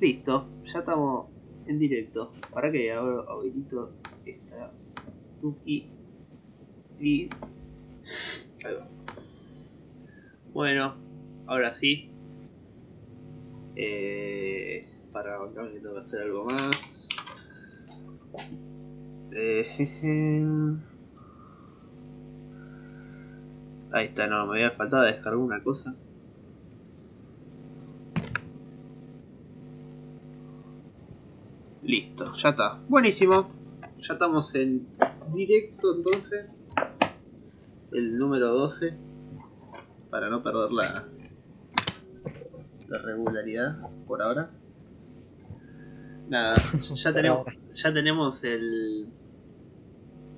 listo, ya estamos en directo. ¿Para que Ahora habilito esta Tuki y. Ahí va. Bueno, ahora sí. Eh, para acá que tengo que hacer algo más. Eh, Ahí está, no, me había faltado descargar una cosa. Listo, ya está. Buenísimo. Ya estamos en directo entonces. El número 12. Para no perder la, la regularidad por ahora. Nada, ya tenemos, ya tenemos el...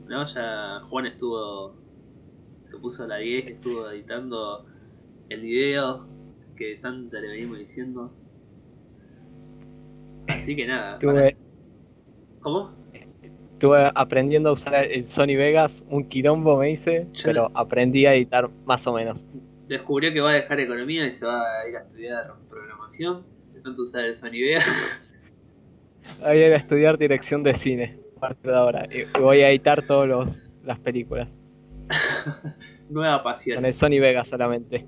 No, ya Juan estuvo... Se puso a la 10, estuvo editando el video que tanto le venimos diciendo. Así que nada. Estuve, ¿Cómo? estuve aprendiendo a usar el Sony Vegas, un quilombo me hice, Yo pero aprendí a editar más o menos. Descubrió que va a dejar economía y se va a ir a estudiar programación. De tanto usar el Sony Vegas. Voy a ir a estudiar dirección de cine a partir de ahora. Y voy a editar todas las películas. Nueva Con pasión. el Sony Vegas solamente.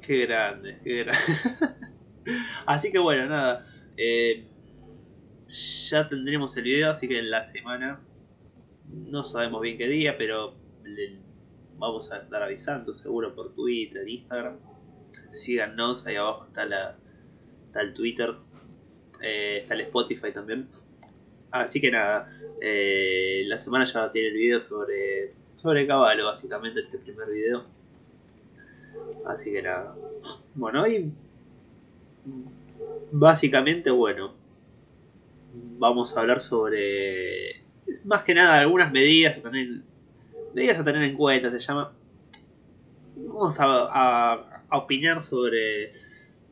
Qué grande, qué grande. así que bueno, nada. Eh, ya tendremos el video, así que en la semana, no sabemos bien qué día, pero vamos a estar avisando seguro por Twitter, Instagram. Síganos, ahí abajo está, la, está el Twitter, eh, está el Spotify también. Así que nada, eh, la semana ya tiene el video sobre, sobre Caballo, básicamente este primer video. Así que nada. Bueno, hoy básicamente, bueno, vamos a hablar sobre más que nada algunas medidas a tener, medidas a tener en cuenta, se llama. Vamos a, opinar sobre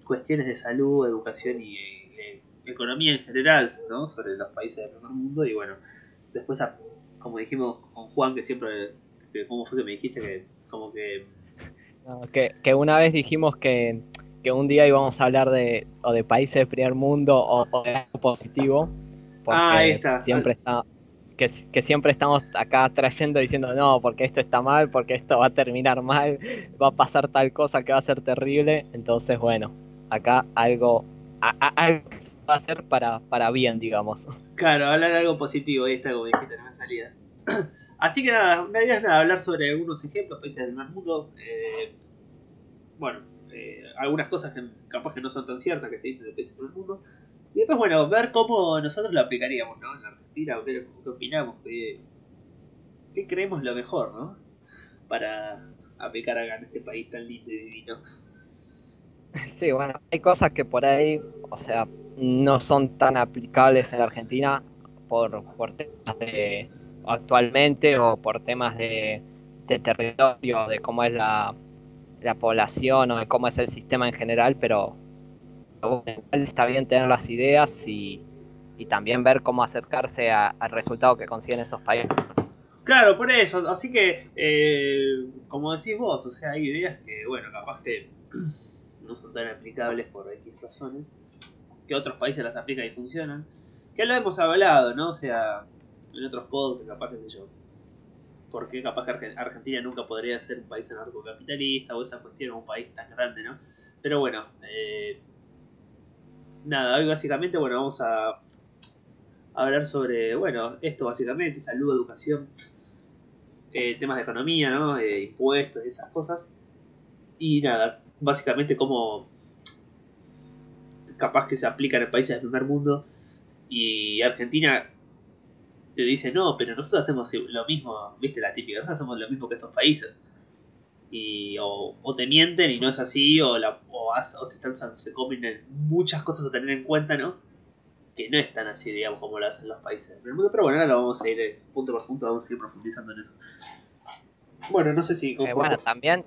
cuestiones de salud, educación y, economía en general, ¿no? Sobre los países del primer mundo y bueno, después, como dijimos con Juan, que siempre, que, ¿cómo fue que me dijiste que como que que, que una vez dijimos que, que un día íbamos a hablar de, o de países del primer mundo o, o de algo positivo. Porque Ah, ahí está. Siempre está, que, que siempre estamos acá trayendo diciendo no, porque esto está mal, porque esto va a terminar mal, va a pasar tal cosa que va a ser terrible. Entonces, bueno, acá algo, a- a- algo que se va a hacer para, para bien, digamos. Claro, hablar algo positivo, ahí está como dijiste en la salida. Así que nada, la idea es nada, hablar sobre algunos ejemplos, países del primer mundo. eh, bueno, eh, algunas cosas que capaz que no son tan ciertas que se dicen de países del primer mundo. Y después, bueno, ver cómo nosotros lo aplicaríamos, ¿no? En la Argentina, ver qué opinamos, qué, qué creemos lo mejor, ¿no? Para aplicar acá en este país tan lindo y divino. Sí, bueno, hay cosas que por ahí, o sea, no son tan aplicables en Argentina por, por temas de actualmente o por temas de, de territorio, de cómo es la, la población o de cómo es el sistema en general, pero está bien tener las ideas y, y también ver cómo acercarse a- al resultado que consiguen esos países. Claro, por eso. Así que, eh, como decís vos, o sea, hay ideas que, bueno, capaz que no son tan aplicables por X razones, que otros países las aplican y funcionan. Que lo hemos hablado, ¿no? O sea, en otros podcasts, capaz, qué sé yo. Porque capaz que Arge- Argentina nunca podría ser un país anarcocapitalista o esa cuestión, un país tan grande, ¿no? Pero bueno, eh, nada, hoy básicamente, bueno, vamos a hablar sobre, bueno, esto básicamente, salud, educación, eh, temas de economía, ¿no? Eh, impuestos, esas cosas. Y nada, básicamente cómo capaz que se aplican en países del primer mundo y Argentina te dice, no, pero nosotros hacemos lo mismo, viste la típica, nosotros hacemos lo mismo que estos países. Y, o, o te mienten y no es así, o, la, o, se, están, se comen en muchas cosas a tener en cuenta, ¿no? Que no es tan así, digamos, como lo hacen los países del primer mundo. Pero bueno, ahora lo vamos a ir eh, punto por punto, vamos a ir profundizando en eso. Bueno, no sé si... Eh, bueno, también,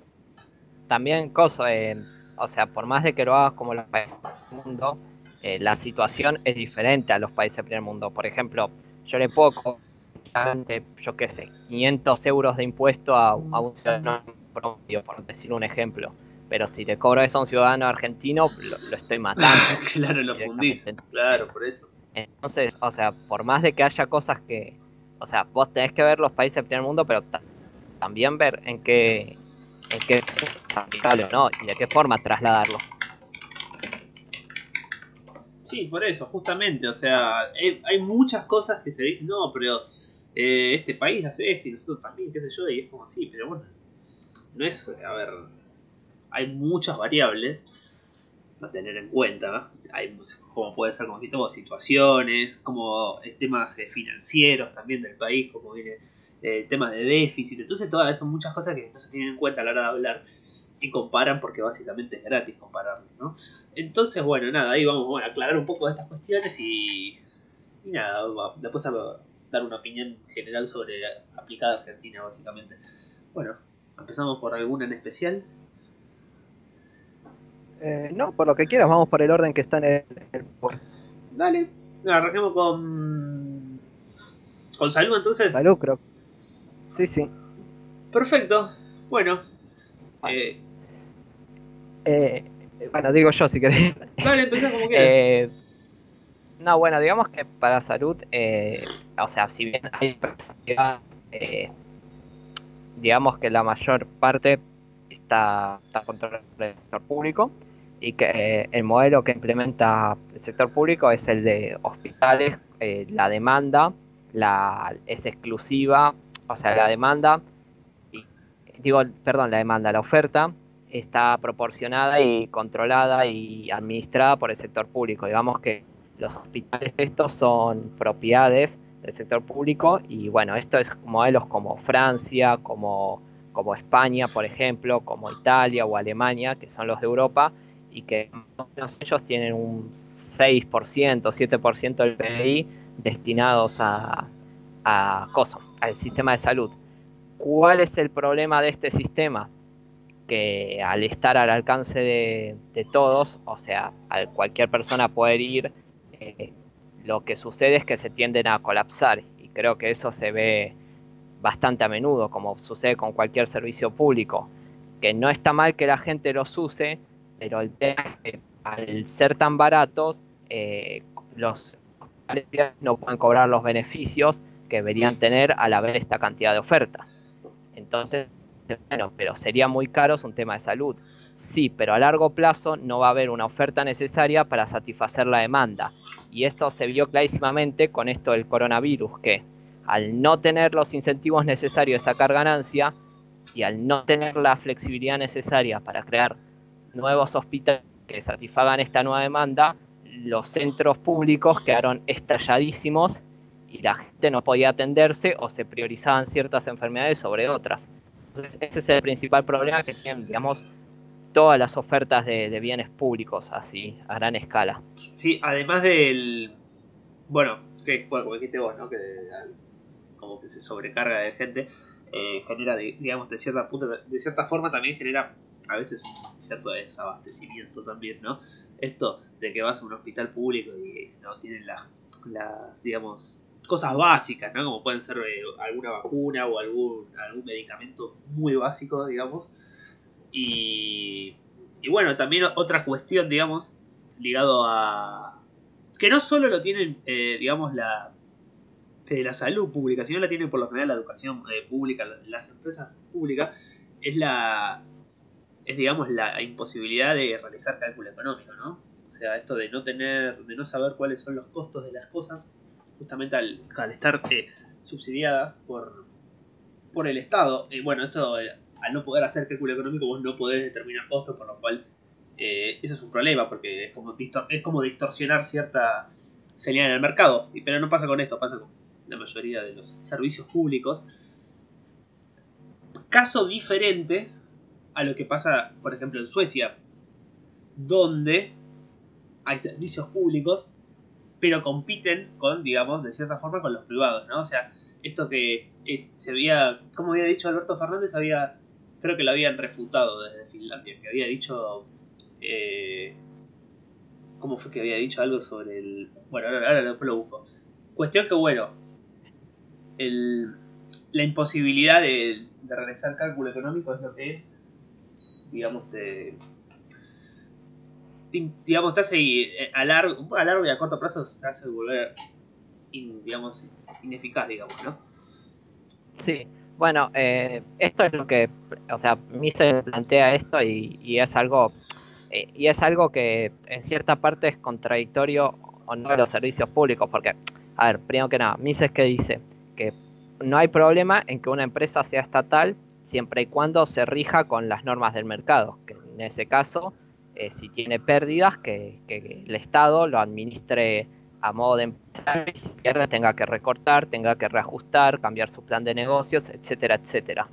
también cosa, eh, o sea, por más de que lo hagas como los países del mundo, eh, la situación es diferente a los países del primer mundo. Por ejemplo, yo le puedo cobrar, yo qué sé, 500 euros de impuesto a, a un ciudadano promedio, por decir un ejemplo. pero si te cobro eso a un ciudadano argentino, lo, estoy matando. claro, lo fundís. Claro, por eso. Entonces, o sea, por más de que haya cosas que, o sea, vos tenés que ver los países del primer mundo, pero también ver en qué, en qué no y de qué forma trasladarlo. Sí, por eso, justamente, o sea, hay, muchas cosas que se dicen, no, pero eh, este país hace esto y nosotros también, qué sé yo, y es como así, pero bueno, no es, a ver, hay muchas variables a tener en cuenta, hay como puede ser como vos, situaciones, como temas eh, financieros también del país, como viene eh, temas de déficit, entonces todas son muchas cosas que no se tienen en cuenta a la hora de hablar y comparan porque básicamente es gratis compararlos, ¿no? Entonces, bueno, nada, ahí vamos a aclarar un poco de estas cuestiones y, y nada, después a dar una opinión general sobre aplicada Argentina, básicamente. Bueno, empezamos por alguna en especial. Eh, no, por lo que quieras, vamos por el orden que está en el. Dale, arranquemos con. con salud entonces. Salud, creo. Sí, sí. Perfecto. Bueno. Eh, eh, bueno, digo yo si querés. Dale, empezá como quieras. Eh, no, bueno, digamos que para salud, o sea, si bien hay digamos que la mayor parte está, está controlada por el sector público y que eh, el modelo que implementa el sector público es el de hospitales, eh, la demanda la, es exclusiva, o sea, la demanda, y, digo, perdón, la demanda, la oferta está proporcionada y controlada y administrada por el sector público. Digamos que los hospitales estos son propiedades del sector público y bueno, esto es modelos como Francia, como, como España, por ejemplo, como Italia o Alemania, que son los de Europa, y que ellos tienen un 6%, 7% del PIB destinados a, a COSO, al sistema de salud. ¿Cuál es el problema de este sistema? Que al estar al alcance de, todos, o sea, a cualquier persona poder ir, eh, lo que sucede es que se tienden a colapsar y creo que eso se ve bastante a menudo, como sucede con cualquier servicio público, que no está mal que la gente los use, pero el tema es que al ser tan baratos, eh, los no pueden cobrar los beneficios que deberían tener al haber esta cantidad de oferta. Entonces, bueno, pero sería muy caro, es un tema de salud. Sí, pero a largo plazo no va a haber una oferta necesaria para satisfacer la demanda. Y esto se vio clarísimamente con esto del coronavirus, que al no tener los incentivos necesarios de sacar ganancia y al no tener la flexibilidad necesaria para crear nuevos hospitales que satisfagan esta nueva demanda, los centros públicos quedaron estalladísimos y la gente no podía atenderse o se priorizaban ciertas enfermedades sobre otras. Entonces, ese es el principal problema que tienen, digamos, todas las ofertas de, bienes públicos así, a gran escala. Sí, además del... Bueno, que como dijiste vos, ¿no? Que como que se sobrecarga de gente, eh, genera, digamos, de cierta, de cierta forma también genera a veces un cierto desabastecimiento también, ¿no? Esto de que vas a un hospital público y no tienen las, la, digamos, cosas básicas, ¿no? Como pueden ser eh, alguna vacuna o algún, algún medicamento muy básico, digamos. Y, y bueno, también otra cuestión, digamos, ligado a... Que no solo lo tienen, eh, digamos, la, eh, la salud pública, sino la tienen por lo general la educación pública, las empresas públicas, es la, es digamos la imposibilidad de realizar cálculo económico, ¿no? O sea, esto de no tener, de no saber cuáles son los costos de las cosas, justamente al, estar eh, subsidiada por, por el Estado, eh, bueno, esto eh, al no poder hacer cálculo económico vos no podés determinar costos, por lo cual eso es un problema, porque es como, es como distorsionar cierta señal en el mercado, pero no pasa con esto, pasa con la mayoría de los servicios públicos. Caso diferente a lo que pasa, por ejemplo, en Suecia, donde hay servicios públicos, pero compiten con, digamos, de cierta forma con los privados, ¿no? O sea, esto que eh, se había, como había dicho Alberto Fernández, había, creo que lo habían refutado desde Finlandia, que había dicho, eh, ¿cómo fue que había dicho algo sobre el, bueno, ahora, ahora lo busco. Cuestión que, bueno, el, la imposibilidad de, de realizar cálculo económico es lo que es digamos, te, digamos, te hace eh, a largo, a largo y a corto plazo te hace volver, digamos, ineficaz, digamos, ¿no? Sí, bueno, eh, esto es lo que, o sea, Mises plantea esto y, es algo, eh, y es algo que en cierta parte es contradictorio o no de los servicios públicos, porque, a ver, primero que nada, Mises que dice que no hay problema en que una empresa sea estatal siempre y cuando se rija con las normas del mercado, que en ese caso, eh, si tiene pérdidas, que, el Estado lo administre a modo de empresa y si pierde tenga que recortar, tenga que reajustar, cambiar su plan de negocios, etcétera, etcétera.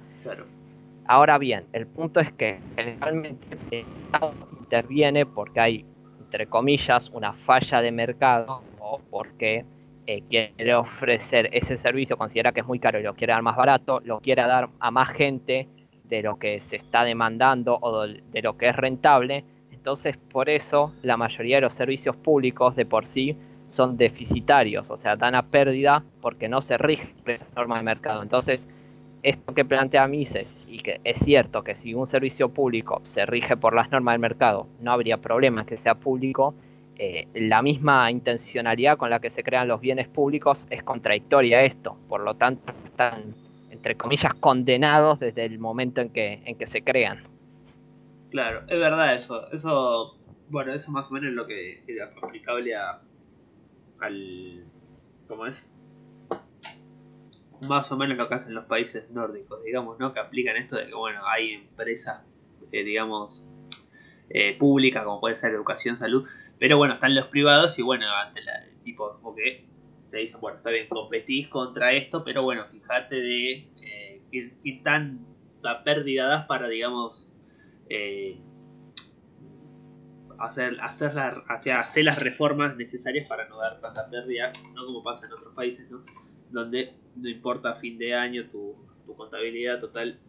Ahora bien, el punto es que generalmente el Estado interviene porque hay, entre comillas, una falla de mercado o porque eh, quiere ofrecer ese servicio, considera que es muy caro y lo quiere dar más barato, lo quiere dar a más gente de lo que se está demandando o de lo que es rentable. Entonces, por eso la mayoría de los servicios públicos de por sí son deficitarios, o sea, dan a pérdida porque no se rigen por esa norma de mercado. Entonces, esto que plantea Mises, y que es cierto que si un servicio público se rige por las normas del mercado, no habría problema que sea público, eh, la misma intencionalidad con la que se crean los bienes públicos es contradictoria a esto. Por lo tanto, están, entre comillas, condenados desde el momento en que, en que se crean. Claro, es verdad eso. Eso, bueno, eso más o menos es lo que era aplicable a, al... ¿Cómo es? Más o menos lo que hacen los países nórdicos, digamos, ¿no? Que aplican esto de que, bueno, hay empresas, eh, digamos, eh, públicas, como puede ser educación, salud, pero bueno, están los privados y bueno, ante la, tipo, como que te dicen, bueno, está bien, competís contra esto, pero bueno, fíjate de eh, qué, tanta pérdida das para, digamos, eh, hacer, hacer, hacer las reformas necesarias para no dar tanta pérdida, no como pasa en otros países, ¿no? Donde no importa a fin de año tu, tu contabilidad total,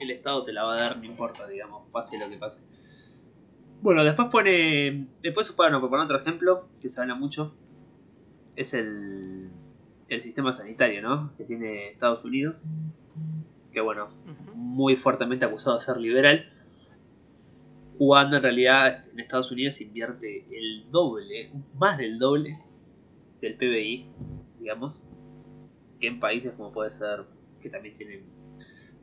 el Estado te la va a dar, no importa, digamos, pase lo que pase. Bueno, después pone. Después, bueno, por poner otro ejemplo que se habla mucho, es el, el sistema sanitario, ¿no? Que tiene Estados Unidos. Que bueno, muy fuertemente acusado de ser liberal. Cuando en realidad en Estados Unidos se invierte el doble, más del doble del PBI, digamos, que en países como puede ser, que también tienen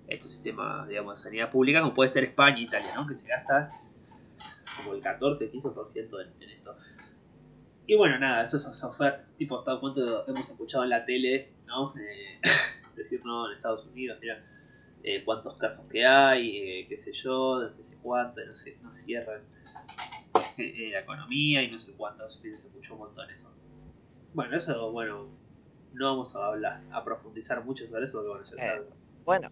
este sistema, digamos, de sanidad pública, como puede ser España e Italia, ¿no? Que se gasta como el 14-15% en, en esto. Y bueno, nada, eso es ofertas, tipo, cuánto hemos escuchado en la tele, ¿no? Eh, decir, no, en Estados Unidos, mira, eh, cuántos casos que hay, eh, qué sé yo, desde sé cuánto, no se, no se cierran la economía y no sé cuántos, se escuchó un montón eso. Bueno, eso, bueno, no vamos a hablar, a profundizar mucho sobre eso, porque bueno, ya sabes. Bueno,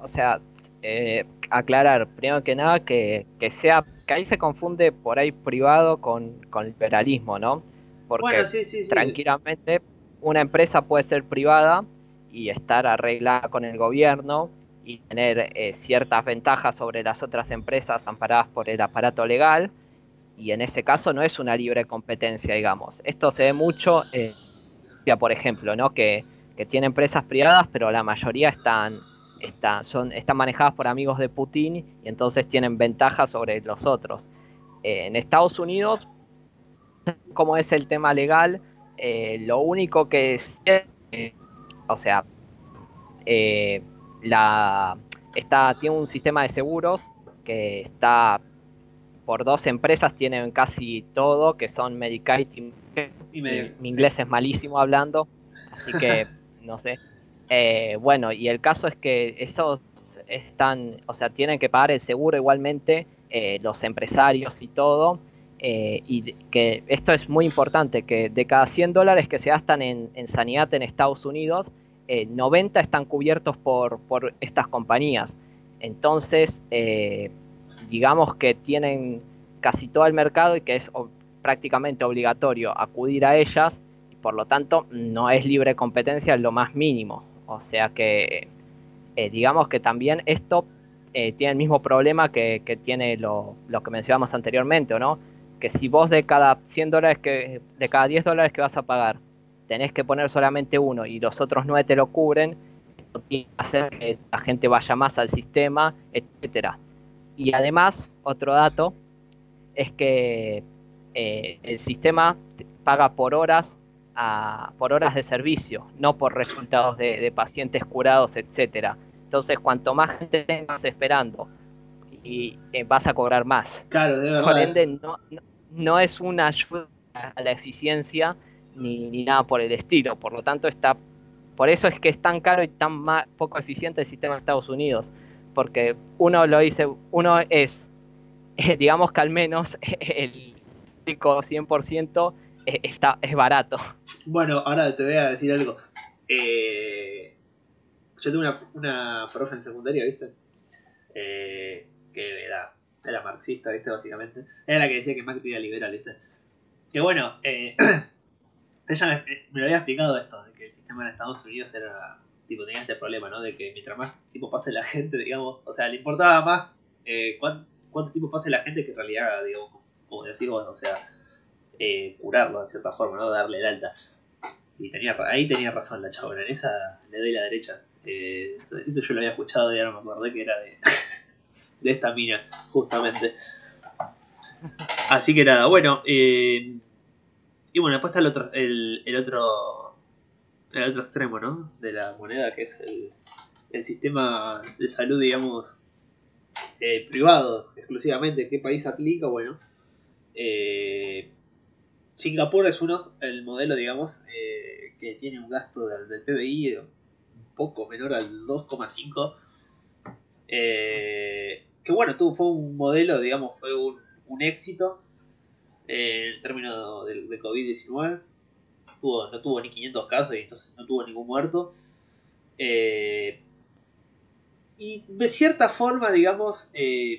o sea, eh, aclarar, primero que nada, que, sea, que ahí se confunde por ahí privado con, liberalismo, ¿no? Porque tranquilamente una empresa puede ser privada y estar arreglada con el gobierno y tener eh, ciertas ventajas sobre las otras empresas amparadas por el aparato legal y en ese caso no es una libre competencia, digamos. Esto se ve mucho, eh, por ejemplo, ¿no? Que, que tiene empresas privadas, pero la mayoría están son, están manejadas por amigos de Putin y entonces tienen ventaja sobre los otros. Eh, en Estados Unidos, como es el tema legal, eh, lo único que o sea, la, está, tiene un sistema de seguros que está por dos empresas, tienen casi todo, que son Medicaid y, mi inglés es malísimo hablando, así que no sé. Eh, bueno, y el caso es que esos están, o sea, tienen que pagar el seguro igualmente eh, los empresarios y todo. Eh, y que esto es muy importante, que de cada 100 dólares que se gastan en, sanidad en Estados Unidos, 90 están cubiertos por, por estas compañías. Entonces, digamos que tienen casi todo el mercado y que es prácticamente obligatorio acudir a ellas, y por lo tanto no es libre competencia en lo más mínimo. O sea que, eh, digamos que también esto eh, tiene el mismo problema que, tiene lo, que mencionamos anteriormente, ¿no? Que si vos de cada 100 dólares que, de cada 10 dólares que vas a pagar, tenés que poner solamente uno y los otros 9 te lo cubren, tiene que hacer que la gente vaya más al sistema, etcétera. y además, otro dato es que eh, el sistema paga por horas por horas de servicio, no por resultados de, pacientes curados, etcétera. Entonces, cuanto más gente tengas esperando, y eh, vas a cobrar más. Claro, de verdad. Por ende, no, es una ayuda a la eficiencia ni, nada por el estilo. Por lo tanto, está. Por eso es que es tan caro y tan poco eficiente el sistema de Estados Unidos. Porque uno lo dice, uno es, digamos que al menos el 100% eh, está, es barato. Bueno, ahora te voy a decir algo. Eh, yo tuve una, una profe en secundaria, ¿viste? Eh, que era, era marxista, ¿viste? Básicamente. Era la que decía que Macri era liberal, ¿viste? Que bueno, eh, ella me, lo había explicado esto, de que el sistema de Estados Unidos era, tipo, tenía este problema, ¿no? De que mientras más tiempo pase la gente, digamos, o sea, le importaba más eh, cuánto, cuánto, tiempo pase la gente que en realidad, digamos, como decir, bueno, o sea, eh, curarlo de cierta forma, ¿no? Darle el alta. Y tenía, ahí tenía razón la chabona, en esa le doy la derecha. Eh, eso, yo lo había escuchado y ahora me acordé que era de, de esta mina, justamente. Así que nada, bueno. Eh, y bueno, después está el otro, el, el, otro, el otro extremo, ¿no? De la moneda, que es el, el sistema de salud, digamos, eh, privado, exclusivamente. ¿Qué país aplica? Bueno, eh, Singapur es uno, el modelo, digamos, eh, que tiene un gasto del, del, PBI un poco menor al 2,5. Eh, que bueno, tuvo, fue un modelo, digamos, fue un, un éxito eh, el término de, de COVID-19. no tuvo ni 500 casos y entonces no tuvo ningún muerto. Eh, y de cierta forma, digamos, eh,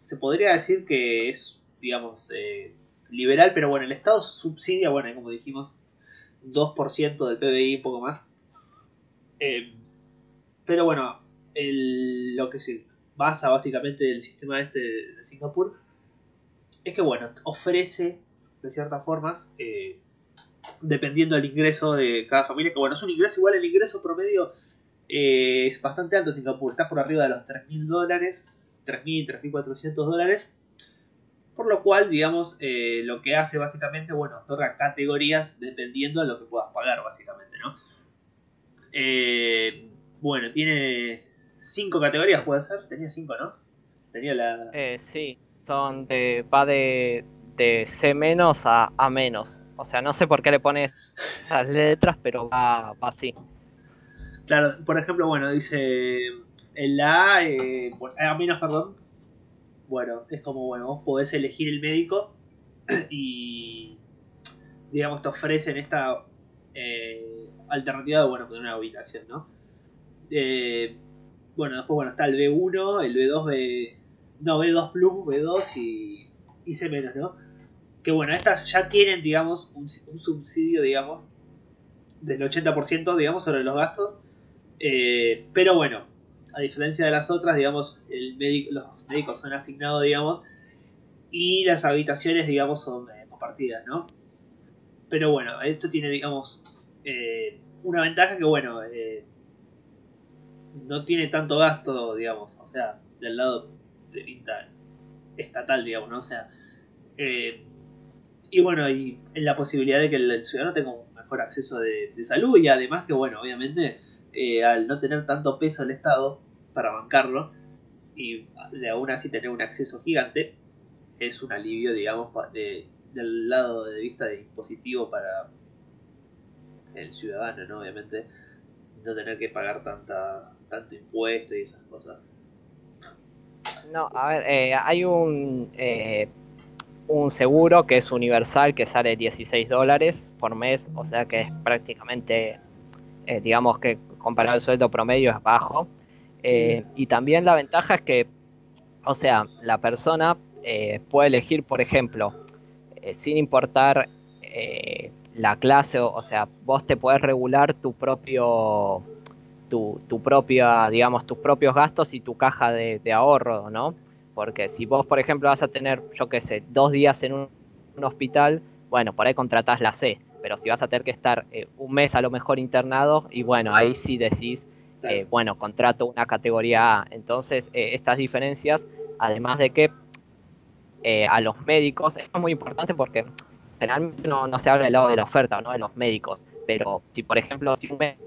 se podría decir que es, digamos, eh, liberal, pero bueno, el Estado subsidia, bueno, como dijimos, 2% del PBI, un poco más. Pero bueno, el, lo que se basa básicamente el sistema este de Singapur es que, bueno, ofrece de ciertas formas, eh, dependiendo del ingreso de cada familia, que bueno, es un ingreso igual, el ingreso promedio eh, es bastante alto en Singapur, está por arriba de los 3.000 dólares, 3.000, 3.400 dólares por lo cual, digamos, eh, lo que hace básicamente, bueno, otorga categorías dependiendo de lo que puedas pagar, básicamente, ¿no? Bueno, tiene cinco categorías, puede ser. Tenía cinco, ¿no? La. Eh, sí, son de. va de, de C menos a A menos. O sea, no sé por qué le pones las letras, pero va, va así. Claro, por ejemplo, bueno, dice. El A, eh, A menos, perdón, bueno, es como, bueno, vos podés elegir el médico y, digamos, te ofrecen esta eh, alternativa de, bueno, una habitación, ¿no? Eh, bueno, después, bueno, está el B1, el B2, B... No, B2 Plus, B2 y, y C menos, ¿no? Que bueno, estas ya tienen, digamos, un, subsidio, digamos, del 80%, digamos, sobre los gastos. Eh, pero bueno, a diferencia de las otras, digamos, el médico, los médicos son asignados, digamos, y las habitaciones, digamos, son eh, compartidas, ¿no? Pero bueno, esto tiene, digamos, eh, una ventaja que, bueno, eh, no tiene tanto gasto, digamos, o sea, del lado de estatal, digamos, ¿no? O sea, y bueno, y en la posibilidad de que el, ciudadano tenga un mejor acceso de, de salud y además que, bueno, obviamente eh, al no tener tanto peso el Estado para bancarlo y de aún así tener un acceso gigante, es un alivio, digamos, del lado de vista de impositivo para el ciudadano, ¿no? Obviamente, no tener que pagar tanta, tanto impuesto y esas cosas. No, a ver, eh, hay un, eh, un seguro que es universal que sale 16 dólares por mes, o sea que es prácticamente, digamos que comparado al sueldo promedio es bajo. Eh, y también la ventaja es que, o sea, la persona eh, puede elegir, por ejemplo, eh, sin importar la clase, o, sea, vos te puedes regular tu propio, tu, tu, propia, digamos, tus propios gastos y tu caja de, ahorro, ¿no? Porque si vos, por ejemplo, vas a tener, yo qué sé, dos días en un, un hospital, bueno, por ahí contratás la C pero si vas a tener que estar eh, un mes a lo mejor internado, y bueno, ahí sí decís, eh, bueno, contrato una categoría A. Entonces, eh, estas diferencias Además de que a los médicos, esto es muy importante porque generalmente no, no se habla del lado de la oferta, ¿no? De los médicos. Pero si, por ejemplo, si un médico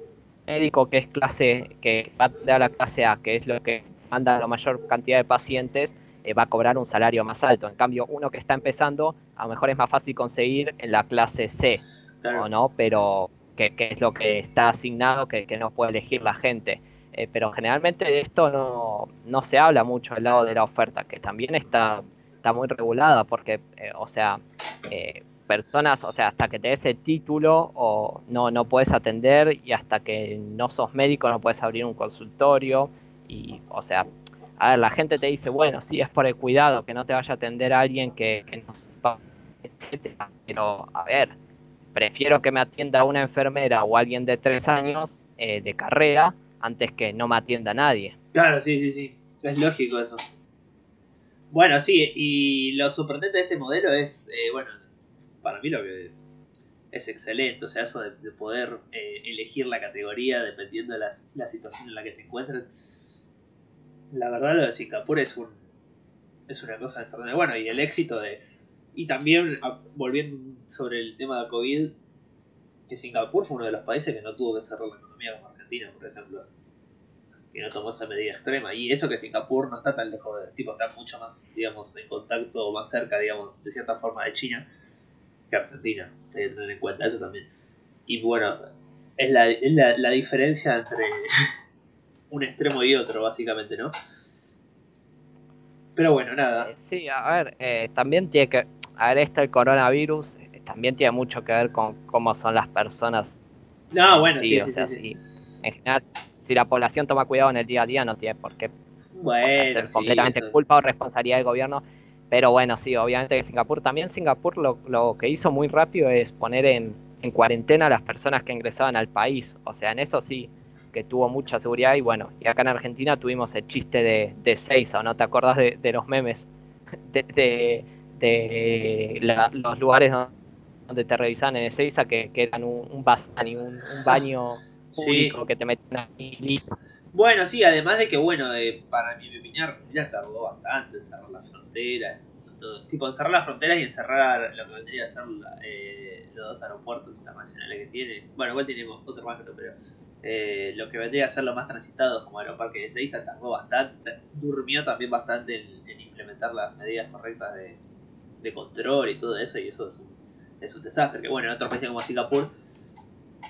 que es clase, que va a la clase A, que es lo que manda la mayor cantidad de pacientes, eh, va a cobrar un salario más alto. En cambio, uno que está empezando, a lo mejor es más fácil conseguir en la clase C, ¿o no? Pero que, es lo que está asignado, que, no puede elegir la gente. Eh, pero generalmente de esto no, no se habla mucho del lado de la oferta, que también está, está muy regulada, porque, eh, o sea, personas, o sea, hasta que te des el título o no, no puedes atender y hasta que no sos médico no puedes abrir un consultorio y, o sea, a ver, la gente te dice, bueno, sí, es por el cuidado, que no te vaya a atender alguien que, no sepa, etcétera. Pero, a ver, prefiero que me atienda una enfermera o alguien de tres años eh, de carrera antes que no me atienda nadie. Claro, sí, sí, sí. Es lógico eso. Bueno, sí, y lo sorprendente de este modelo es, eh, bueno, para mí lo que es excelente, o sea, eso de, poder eh, elegir la categoría dependiendo de la situación en la que te encuentres la verdad lo de Singapur es un es una cosa extraordinaria. Bueno, y el éxito de... Y también, ah, volviendo sobre el tema de COVID, que Singapur fue uno de los países que no tuvo que cerrar la economía como Argentina, por ejemplo. Que no tomó esa medida extrema. Y eso que Singapur no está tan lejos, de, tipo, está mucho más, digamos, en contacto, más cerca, digamos, de cierta forma de China que Argentina. Hay que tener en cuenta eso también. Y bueno, es la, es la, la diferencia entre un extremo y otro, básicamente, ¿no? Pero bueno, nada. Eh, sí, a ver, eh, también tiene que. A ver, esto el coronavirus eh, también tiene mucho que ver con cómo son las personas. No, bueno, sí, sí, sí, En general, si la población toma cuidado en el día a día, no tiene por qué bueno, ser completamente culpa o responsabilidad del gobierno. Pero bueno, sí, obviamente que Singapur también, Singapur lo, lo que hizo muy rápido es poner en, en cuarentena a las personas que ingresaban al país. O sea, en eso sí, que tuvo mucha seguridad y bueno, y acá en Argentina tuvimos el chiste de, de Seiza, ¿no te acordás de, los memes? De, de, los lugares donde te revisaban en Ezeiza que, que eran un, un, un, baño público que te metían ahí listo. Bueno, sí, además de que, bueno, eh, para mi opinión, Argentina tardó bastante en cerrar las fronteras. Tipo, encerrar las fronteras y encerrar lo que vendría a ser eh, los dos aeropuertos internacionales que tiene. Bueno, igual tenemos otro más, pero eh, lo que vendría a ser lo más transitado como Aeroparque de Seiza tardó bastante, durmió también bastante en, implementar las medidas correctas de, control y todo eso, y eso es un, es un desastre. Que bueno, en otros países como Singapur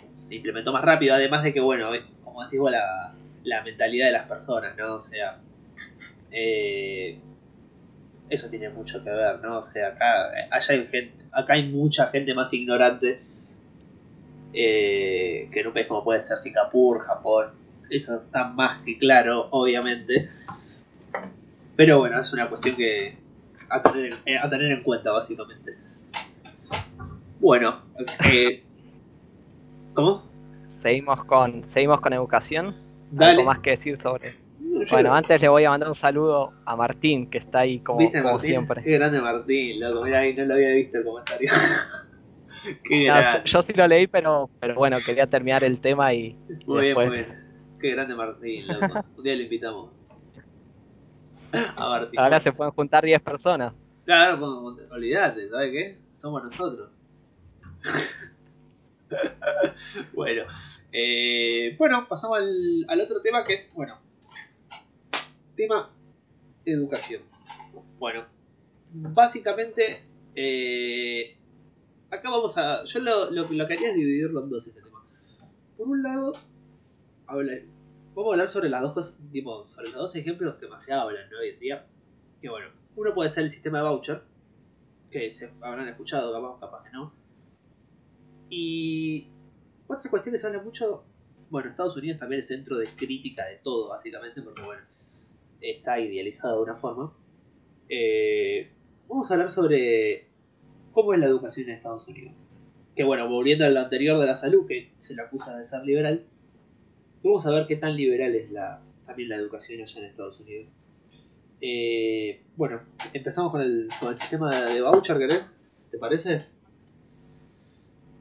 se implementó más rápido, además de que, bueno, como decís vos, la, la mentalidad de las personas, ¿no? O sea, eh, eso tiene mucho que ver, ¿no? O sea, acá, allá hay gente, acá hay mucha gente más ignorante eh, que en un país como puede ser Singapur, Japón, eso está más que claro, obviamente. Pero bueno, es una cuestión que a tener, eh, a tener en cuenta, básicamente. Bueno, ¿cómo? Seguimos con, seguimos con educación. ¿Algo más que decir sobre? bueno, antes le voy a mandar un saludo a Martín, que está ahí como, siempre. Qué grande Martín, loco. Mira, ahí no lo había visto el comentario. yo, sí lo leí, pero, pero bueno, quería terminar el tema y. Muy bien, bien. Qué grande Martín, Un día le invitamos. A Martín. Ahora se pueden juntar 10 personas. Claro, olvídate, ¿sabes qué? Somos nosotros. bueno, eh, bueno, pasamos al, al otro tema que es, bueno, tema educación. Bueno, básicamente eh, acá vamos a. Yo lo, lo, que haría es dividirlo en dos este tema. Por un lado, hablar, vamos a hablar sobre las dos cosas, tipo, sobre los dos ejemplos que más se hablan hoy en día. Que bueno, uno puede ser el sistema de voucher, que se habrán escuchado, capaz, capaz que no. Y otra cuestión que se habla mucho, bueno, Estados Unidos también es centro de crítica de todo, básicamente, porque bueno, está idealizado de una forma. Eh, vamos a hablar sobre cómo es la educación en Estados Unidos. Que bueno, volviendo a lo anterior de la salud, que se le acusa de ser liberal, vamos a ver qué tan liberal es la, también la educación allá en Estados Unidos. Eh, bueno, empezamos con el, con el sistema de voucher. ¿Te parece?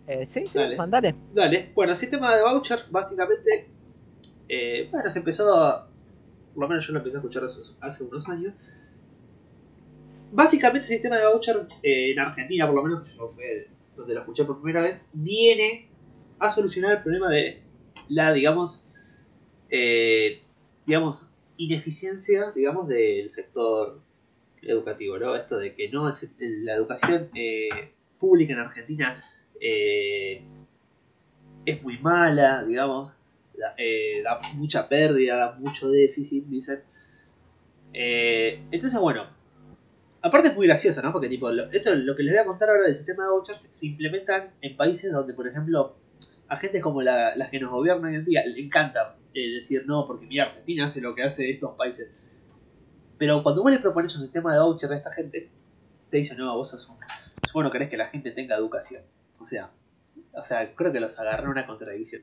Eh, sí, sí, dale. mandale. Dale, bueno, el sistema de voucher básicamente, eh, bueno, se empezó, a, por lo menos yo lo empecé a escuchar hace, unos años, básicamente el sistema de voucher eh, en Argentina, por lo menos yo fue donde lo escuché por primera vez, viene a solucionar el problema de la, digamos, eh, digamos, ineficiencia, digamos, del sector educativo, ¿no? Esto de que no la educación eh, pública en Argentina eh, es muy mala, digamos, da, mucha pérdida, da mucho déficit, dicen. entonces, bueno, aparte es muy gracioso, ¿no? Porque tipo, esto lo que les voy a contar ahora del sistema de vouchers se implementan en países donde, por ejemplo, a gente como la, las que nos gobiernan hoy en día le encanta eh, decir no, porque mira, Argentina hace lo que hace estos países. Pero cuando vos le propones un sistema de voucher a esta gente, te dicen, no, vos sos un... Bueno, querés que la gente tenga educación. O sea, o sea creo que los agarraron una contradicción.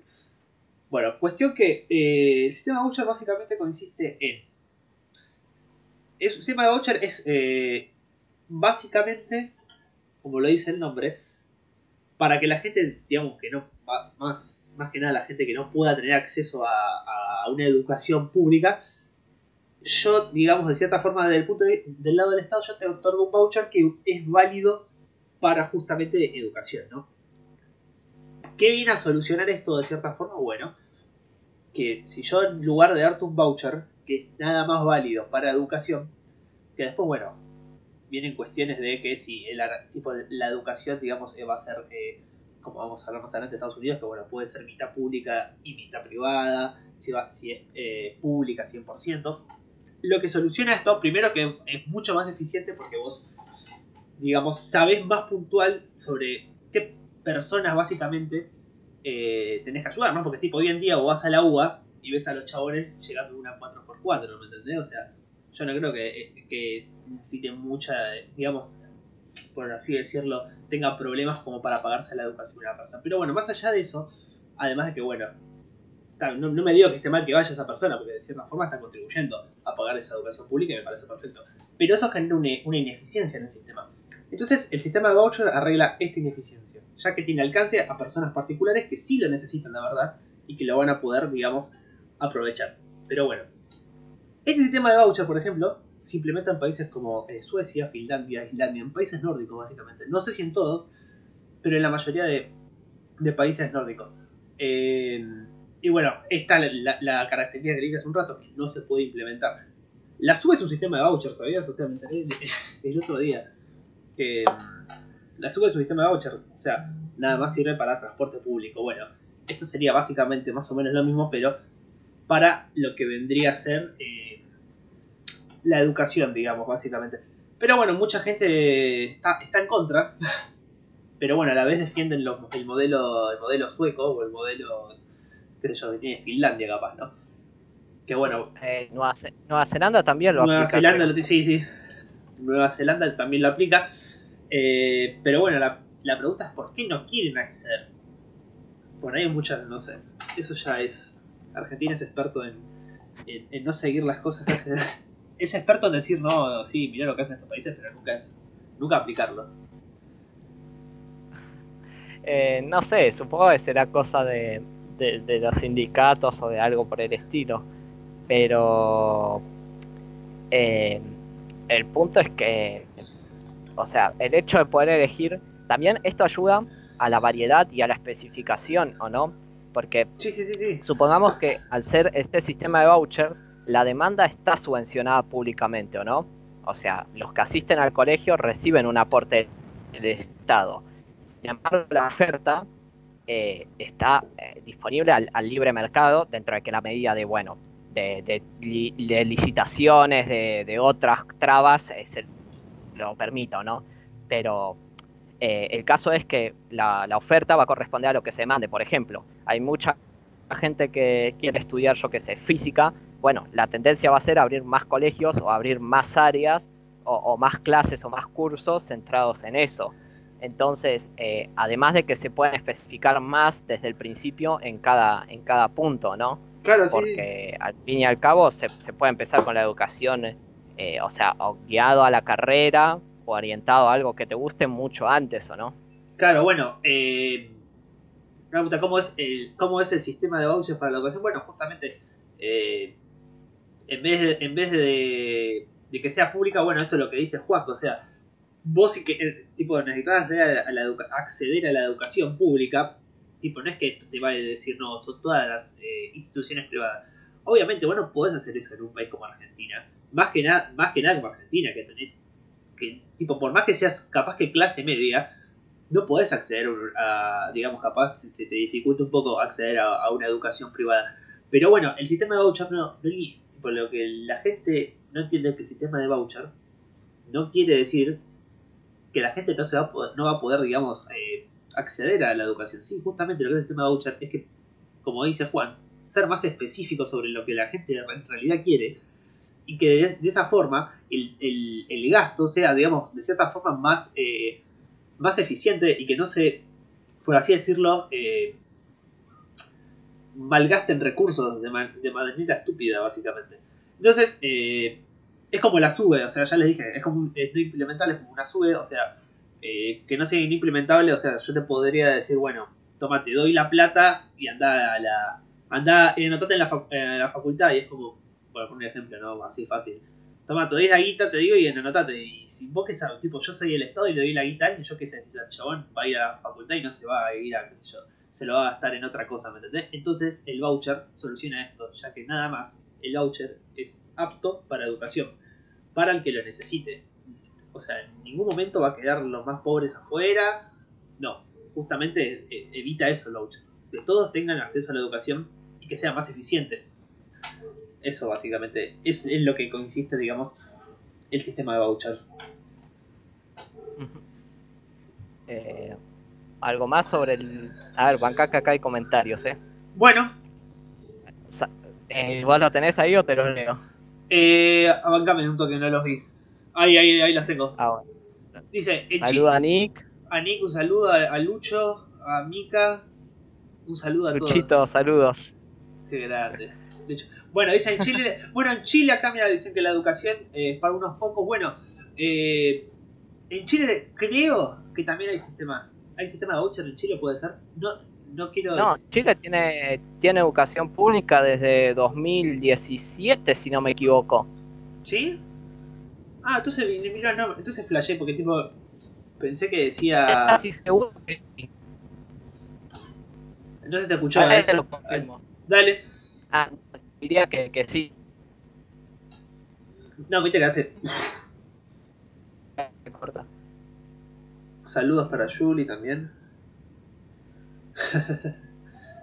Bueno, cuestión que eh, el sistema voucher básicamente consiste en... Un sistema de voucher es eh, básicamente, como lo dice el nombre, para que la gente, digamos, que no más, más que nada la gente que no pueda tener acceso a, una educación pública, yo, digamos, de cierta forma, desde el punto de, del lado del Estado, yo te otorgo un voucher que es válido para justamente educación, ¿no? ¿Qué viene a solucionar esto de cierta forma? Bueno, que si yo en lugar de darte un voucher, que es nada más válido para educación, que después, bueno, vienen cuestiones de que si el, tipo, la educación, digamos, va a ser eh, como vamos a hablar más adelante de Estados Unidos, que bueno, puede ser mitad pública y mitad privada, si, va, si es eh, pública 100%. Lo que soluciona esto, primero que es mucho más eficiente porque vos, digamos, sabés más puntual sobre qué personas básicamente eh, tenés que ayudar, ¿no? Porque tipo, hoy en día vos vas a la UA y ves a los chabones llegando una 4x4, ¿me entendés? O sea, yo no creo que, que necesiten mucha, digamos, por así decirlo, tenga problemas como para pagarse la educación de una persona. Pero bueno, más allá de eso, además de que, bueno, no, me digo que esté mal que vaya esa persona, porque de cierta forma está contribuyendo a pagar esa educación pública y me parece perfecto. Pero eso genera una, una ineficiencia en el sistema. Entonces, el sistema de voucher arregla esta ineficiencia, ya que tiene alcance a personas particulares que sí lo necesitan, la verdad, y que lo van a poder, digamos, aprovechar. Pero bueno, este sistema de voucher, por ejemplo, se implementa en países como eh, Suecia, Finlandia, Islandia, en países nórdicos básicamente. No sé si en todos, pero en la mayoría de, países nórdicos. Eh, y bueno, esta la, la, característica que dije hace un rato, que no se puede implementar. La SUBE es un sistema de voucher, ¿sabías? O sea, me enteré el, otro día. Que la SUBE es un sistema de voucher, o sea, nada más sirve para transporte público. Bueno, esto sería básicamente más o menos lo mismo, pero para lo que vendría a ser... Eh, la educación, digamos, básicamente. Pero bueno, mucha gente está, en contra. Pero bueno, a la vez defienden el, modelo, el modelo sueco o el modelo, qué sé yo, que tiene Finlandia capaz, ¿no? Que bueno. Eh, Nueva, Zelanda también lo Nueva Zelanda, lo, sí, sí. Nueva Zelanda también lo aplica. Eh, pero bueno, la, la pregunta es por qué no quieren acceder. Bueno, hay muchas, no sé. Eso ya es. Argentina es experto en, en, no seguir las cosas es experto en decir, no, sí, mira lo que hacen estos países, pero nunca es nunca aplicarlo. Eh, no sé, supongo que será cosa de, los sindicatos o de algo por el estilo. Pero eh, el punto es que, o sea, el hecho de poder elegir, también esto ayuda a la variedad y a la especificación, ¿o no? Porque supongamos que al ser este sistema de vouchers, la demanda está subvencionada públicamente o no. O sea, los que asisten al colegio reciben un aporte del Estado. Sin embargo, la oferta eh, está eh, disponible al, libre mercado dentro de que la medida de, bueno, de, licitaciones, de, otras trabas, eh, se lo permita o no. Pero el caso es que la, la, oferta va a corresponder a lo que se mande. Por ejemplo, hay mucha gente que quiere estudiar, yo que sé, física, bueno, la tendencia va a ser abrir más colegios o abrir más áreas o, más clases o más cursos centrados en eso. Entonces, eh, además de que se pueden especificar más desde el principio en cada, en cada punto, ¿no? Claro, Porque al fin y al cabo se, puede empezar con la educación, eh, o sea, guiado a la carrera o orientado a algo que te guste mucho antes, ¿o no? Claro, bueno, eh, ¿cómo es el, cómo es el sistema de vouchers para la educación? Bueno, justamente eh, en vez de, en vez de, que sea pública, bueno, esto es lo que dice Juan, o sea, vos que, tipo, necesitas acceder a la, acceder a la educación pública, tipo, no es que esto te vaya a decir, no, son todas las eh, instituciones privadas. Obviamente, vos no podés hacer eso en un país como Argentina. Más que nada, más que nada como Argentina, que tenés, que, tipo, por más que seas capaz que clase media, no podés acceder a, digamos, capaz se te dificulta un poco acceder a, una educación privada. Pero bueno, el sistema de voucher no, no tipo, lo que la gente no entiende que el sistema de voucher no quiere decir que la gente no se va a poder, no va a poder, digamos, eh, acceder a la educación. Sí, justamente lo que es el sistema de voucher es que, como dice Juan, ser más específico sobre lo que la gente en realidad quiere y que de, esa forma el, el, gasto sea, digamos, de cierta forma más, eh, más eficiente y que no se, por así decirlo, eh, malgasten recursos de, de, manera estúpida, básicamente. Entonces, eh, es como la sube, o sea, ya les dije, es como es no implementable, es como una sube, o sea, eh, que no sea inimplementable, o sea, yo te podría decir, bueno, toma, te doy la plata y anda a la. anda, y anotate en la, en la facultad, y es como, por poner un ejemplo, ¿no? Así fácil. Toma, te doy la guita, te digo, y anotate. Y si vos que sabes, tipo, yo soy el Estado y le doy la guita, y yo qué sé, si el chabón va a ir a la facultad y no se va a ir a, qué sé yo, se lo va a gastar en otra cosa, ¿me entendés? Entonces, el voucher soluciona esto, ya que nada más el voucher es apto para educación, para el que lo necesite. O sea, en ningún momento va a quedar los más pobres afuera. No, justamente eh, evita eso el voucher. Que todos tengan acceso a la educación y que sea más eficiente. Eso básicamente es en lo que consiste, digamos, el sistema de vouchers. Eh, algo más sobre el... A ver, Banca, acá hay comentarios, ¿eh? Bueno. Eh, ¿Vos lo tenés ahí o te lo leo? Eh, bancame un toque, no los vi. Ahí, ahí, ahí las tengo. Ah, bueno. Dice, Saluda a Nick. A Nick, un saludo a, Lucho, a Mika. Un saludo a Luchito, todos. saludos. Qué grande. Bueno, dice en Chile, bueno, en Chile acá mira, dicen que la educación es para unos pocos. Bueno, eh, en Chile creo que también hay sistemas. ¿Hay sistema de voucher en Chile, puede ser? No, no quiero... No, Chile tiene, tiene educación pública desde 2017, si no me equivoco. ¿Sí? Ah, entonces, mira, no, entonces flashé, porque tipo, pensé que decía... Casi seguro que Entonces te escuchaba. Dale, te lo confirmo. Dale. Ah, diría que, que sí. No, viste que hace... corta. Saludos para Julie también.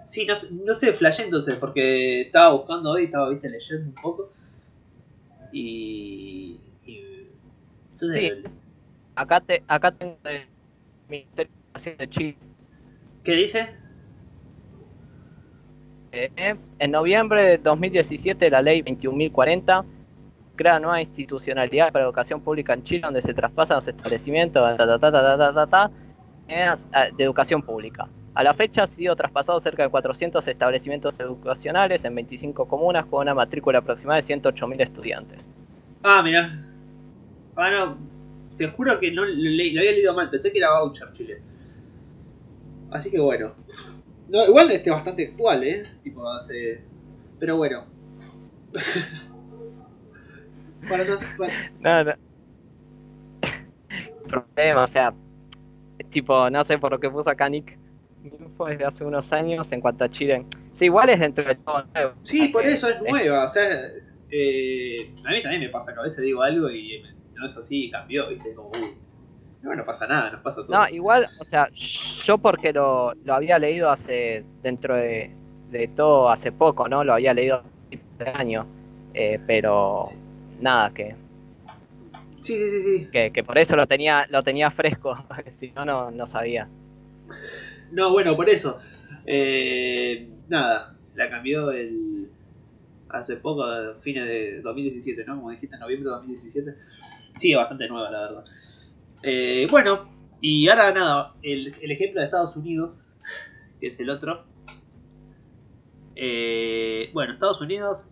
sí, no, no sé, flashé entonces, porque estaba buscando hoy, estaba viste leyendo un poco. Y. y sí. Acá, te, acá tengo el Ministerio de Chile. ¿Qué dice? Eh, en noviembre de 2017 la ley 21.040 crea nueva institucionalidad para educación pública en Chile donde se traspasan los establecimientos de educación pública. A la fecha ha sido traspasado cerca de 400 establecimientos educacionales en 25 comunas con una matrícula aproximada de 108.000 estudiantes. Ah, mira. Ah, no. Te juro que no lo, había leído mal. Pensé que era voucher Chile. Así que bueno. No, igual este bastante actual, ¿eh? Tipo, hace... Pero bueno. Para no, no, no. Problema, o sea, tipo, no sé por lo que puso acá Nick info desde hace unos años en cuanto a Chile. Sí, igual es dentro de todo nuevo. Sí, por eso es nueva. O sea, eh, a mí también me pasa que a veces digo algo y no es así, cambió, ¿viste? Como, uy, no, no pasa nada, nos pasa todo. No, igual, o sea, yo porque lo, lo había leído hace, dentro de, de todo, hace poco, ¿no? Lo había leído hace año, eh, pero nada, que Sí, sí, sí, Que, que por eso lo tenía, lo tenía fresco, si no, no, no sabía. No, bueno, por eso. Eh, nada, la cambió el hace poco, fines de 2017, ¿no? Como dijiste, en noviembre de 2017. Sí, bastante nueva, la verdad. Eh, bueno, y ahora nada, el, ejemplo de Estados Unidos, que es el otro. Eh, bueno, Estados Unidos,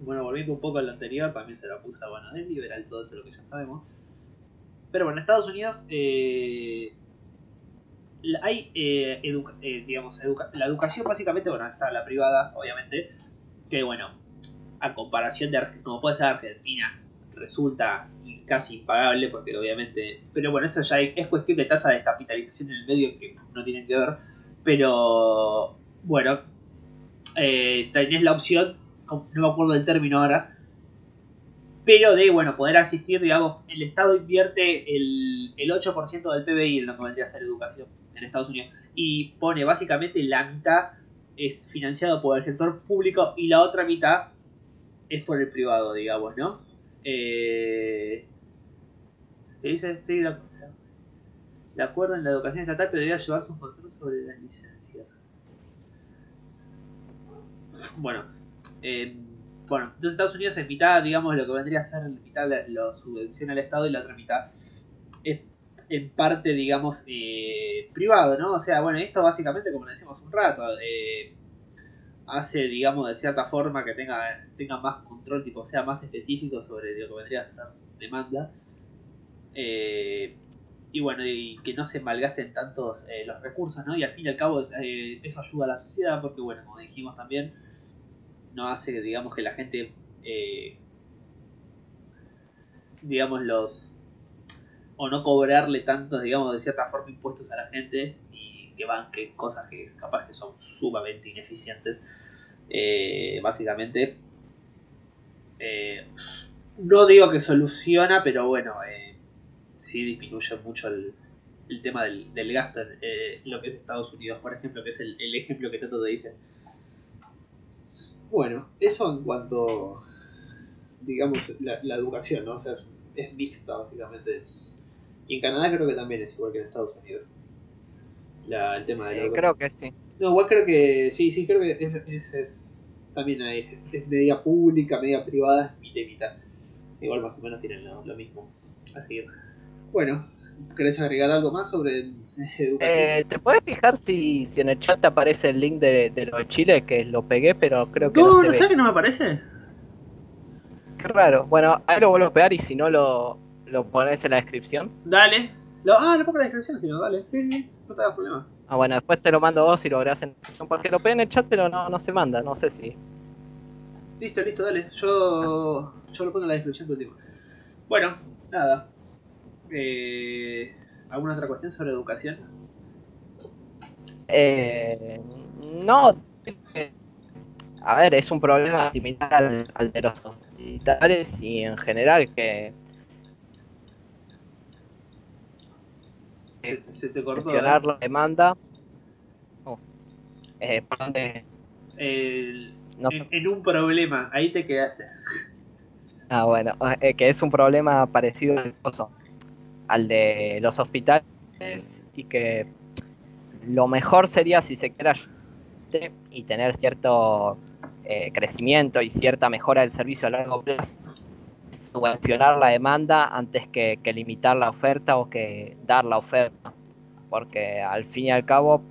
bueno, volviendo un poco al anterior, para mí se la puse a bueno, es liberal todo eso lo que ya sabemos. Pero bueno, Estados Unidos eh, hay, eh, eh, digamos, la educación básicamente, bueno, está la privada, obviamente, que bueno, a comparación de, como puede ser Argentina, resulta casi impagable porque obviamente... Pero bueno, eso ya es cuestión de tasa de descapitalización en el medio que no tienen que ver. Pero bueno, eh, tenés la opción, no me acuerdo del término ahora, pero de bueno poder asistir, digamos, el Estado invierte el, el 8% del PBI en lo que vendría a ser educación en Estados Unidos y pone básicamente la mitad es financiado por el sector público y la otra mitad es por el privado, digamos, ¿no? Eh, dice estoy de acuerdo en la educación estatal, pero debería llevarse un control sobre las licencias. Bueno, eh, bueno, entonces Estados Unidos en mitad, digamos, lo que vendría a ser mitad lo subvenciona al Estado y la otra mitad es en parte, digamos, eh, privado, ¿no? O sea, bueno, esto básicamente, como decimos un rato, eh, hace, digamos, de cierta forma que tenga, tenga más control, tipo, sea más específico sobre lo que vendría a ser demanda. Eh, y bueno, y que no se malgasten tantos los recursos, ¿no? Y al fin y al cabo eso ayuda a la sociedad porque, bueno, como dijimos también, no hace, digamos, que la gente, eh, digamos, los... o no cobrarle tantos, digamos, de cierta forma impuestos a la gente y que van que cosas que capaz que son sumamente ineficientes. Eh, básicamente, eh, no digo que soluciona, pero bueno, sí disminuye mucho el, el tema del, gasto en lo que es Estados Unidos, por ejemplo, que es el, el ejemplo que tanto te dicen bueno, eso en cuanto, digamos, la, educación, ¿no? O sea, es, mixta, básicamente. Y en Canadá creo que también es igual que en Estados Unidos. El tema de la eh, Creo que sí. No, igual creo que sí, sí, creo que es, es, también hay, es media pública, media privada, mitad y mitad. Igual más o menos tienen lo, lo mismo. Así bueno, ¿querés agregar algo más sobre educación? Eh, ¿Te puedes fijar si, si en el chat te aparece el link de, de lo de Chile? Que lo pegué, pero creo que no, no, no sé que no me aparece. Qué raro. Bueno, ahí lo vuelvo a pegar y si no lo, lo pones en la descripción. Dale. Lo, ah, lo pongo en la descripción, si no, dale. Sí, sí, no te hagas problema. Ah, bueno, después te lo mando vos y lo verás en... Porque lo pegué en el chat, pero no, no se manda, no sé si... Listo, listo, dale. Yo, yo lo pongo en la descripción tu último. Bueno, nada. Eh, ¿Alguna otra cuestión sobre educación? Eh, no. A ver, es un problema similar al, de los militares y en general que se, te cortó, gestionar ¿eh? la demanda. Oh, eh, no en, en, un problema, ahí te quedaste. Ah, bueno, eh, que es un problema parecido al de los hospitales y que lo mejor sería si se quiera y tener cierto eh, crecimiento y cierta mejora del servicio a largo plazo, subvencionar la demanda antes que, limitar la oferta o que dar la oferta. Porque al fin y al cabo,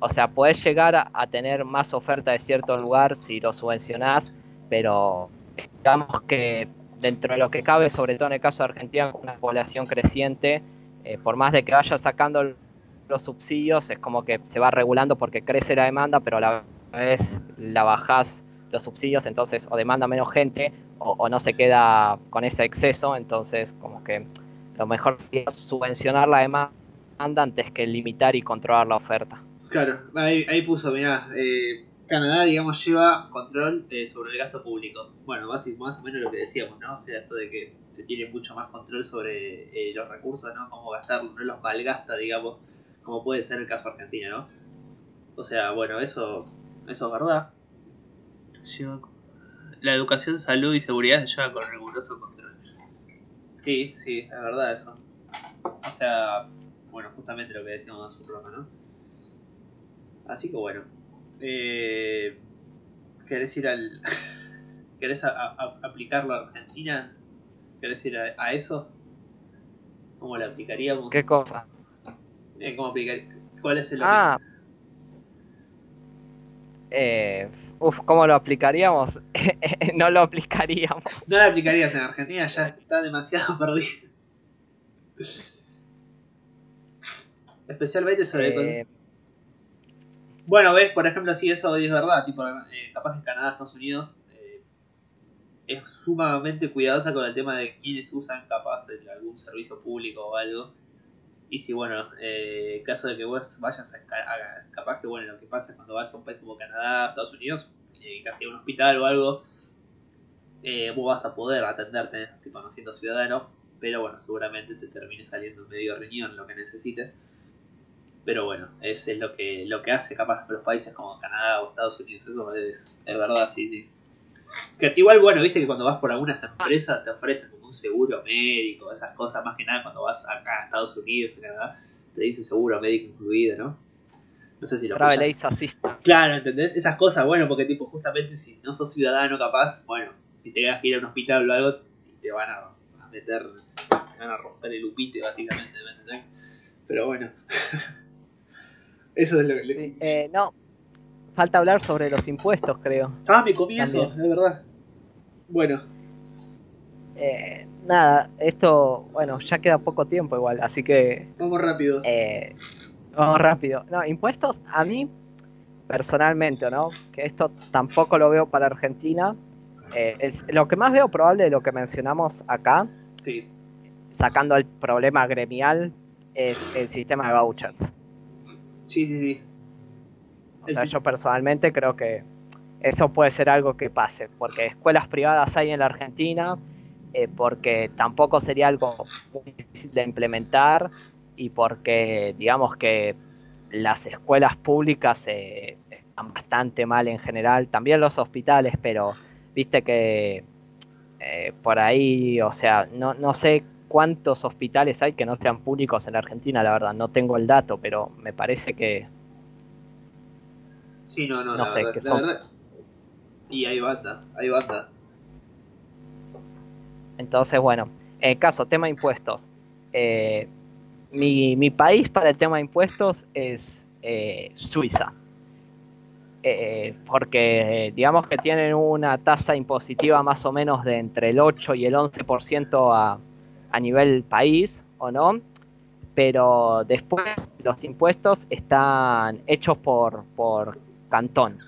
o sea, puedes llegar a, tener más oferta de cierto lugar si lo subvencionás, pero digamos que dentro de lo que cabe, sobre todo en el caso de Argentina, una población creciente, eh, por más de que vaya sacando los subsidios, es como que se va regulando porque crece la demanda, pero a la vez la bajás los subsidios, entonces o demanda menos gente o, no se queda con ese exceso, entonces como que lo mejor sería subvencionar la demanda antes que limitar y controlar la oferta. Claro, ahí, puso, mirá, eh, Canadá, digamos, lleva control eh, sobre el gasto público. Bueno, más, más o menos lo que decíamos, ¿no? O sea, esto de que se tiene mucho más control sobre eh, los recursos, ¿no? Cómo gastarlos, no los malgasta, digamos, como puede ser el caso Argentina, ¿no? O sea, bueno, eso, eso es verdad. La educación, salud y seguridad se lleva con riguroso control. Sí, sí, es verdad eso. O sea, bueno, justamente lo que decíamos en su programa, ¿no? Así que bueno, eh, ¿Querés ir al. ¿Querés aplicarlo a Argentina? ¿Querés ir a, eso? ¿Cómo lo aplicaríamos? ¿Qué cosa? Eh, ¿Cómo aplicar? ¿Cuál es el.? Ah. Eh, uf, ¿cómo lo aplicaríamos? no lo aplicaríamos. No lo aplicarías en Argentina, ya está demasiado perdido. Especialmente sobre. Eh, bueno, ves, por ejemplo, si eso es verdad, tipo, eh, capaz que Canadá, Estados Unidos, eh, es sumamente cuidadosa con el tema de quienes usan capaz de algún servicio público o algo. Y si, bueno, eh, caso de que vos vayas a, capaz que, bueno, lo que pasa es cuando vas a un país como Canadá, Estados Unidos, eh, casi a un hospital o algo, eh, vos vas a poder atenderte, tipo no siendo ciudadano, pero bueno, seguramente te termine saliendo medio riñón lo que necesites. Pero bueno, es, es lo que lo que hace capaz los países como Canadá o Estados Unidos, eso es, es verdad, sí, sí. Que igual, bueno, viste que cuando vas por algunas empresas te ofrecen como un seguro médico, esas cosas, más que nada cuando vas acá a Estados Unidos, Canadá, te dice seguro médico incluido, ¿no? No sé si lo Travel Ace Assistance. Claro, ¿entendés? Esas cosas, bueno, porque tipo, justamente si no sos ciudadano capaz, bueno, si te quedas que ir a un hospital o algo, te van a, meter, te van a romper el upite, básicamente, ¿entendés? Pero bueno. Eso es lo que le... Eh, no, falta hablar sobre los impuestos, creo. Ah, me comí eso, es verdad. Bueno. Eh, nada, esto, bueno, ya queda poco tiempo igual, así que... Vamos rápido. Eh, vamos rápido. No, impuestos a mí, personalmente, ¿no? Que esto tampoco lo veo para Argentina. Eh, es lo que más veo probable de lo que mencionamos acá, sí. sacando el problema gremial, es el sistema de vouchers. Sí, sí, sí. O sea, yo personalmente creo que eso puede ser algo que pase, porque escuelas privadas hay en la Argentina, eh, porque tampoco sería algo muy difícil de implementar y porque digamos que las escuelas públicas eh, están bastante mal en general, también los hospitales, pero viste que eh, por ahí, o sea, no, no sé cuántos hospitales hay que no sean públicos en la Argentina, la verdad, no tengo el dato, pero me parece que... Sí, no, no, no sé, que son... Y ahí basta, ahí basta. Entonces, bueno, en el caso, tema impuestos. Eh, mi, mi, país para el tema de impuestos es eh, Suiza. Eh, porque digamos que tienen una tasa impositiva más o menos de entre el 8 y el 11% a, a nivel país, ¿o no? Pero después los impuestos están hechos por, por cantón.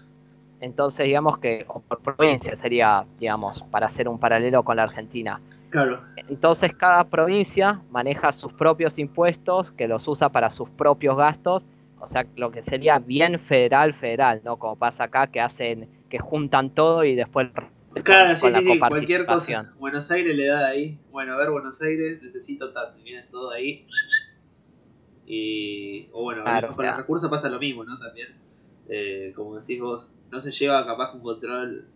Entonces, digamos que, o por provincia sería, digamos, para hacer un paralelo con la Argentina. Claro. Entonces, cada provincia maneja sus propios impuestos, que los usa para sus propios gastos, o sea, lo que sería bien federal, federal, ¿no? Como pasa acá, que hacen, que juntan todo y después Claro, sí, sí, sí, cualquier cosa. Buenos Aires le da ahí. Bueno, a ver, Buenos Aires, necesito tanto. Viene todo ahí. Y. O bueno, con los recursos pasa lo mismo, ¿no? También. Eh, como decís vos, no se lleva capaz un control.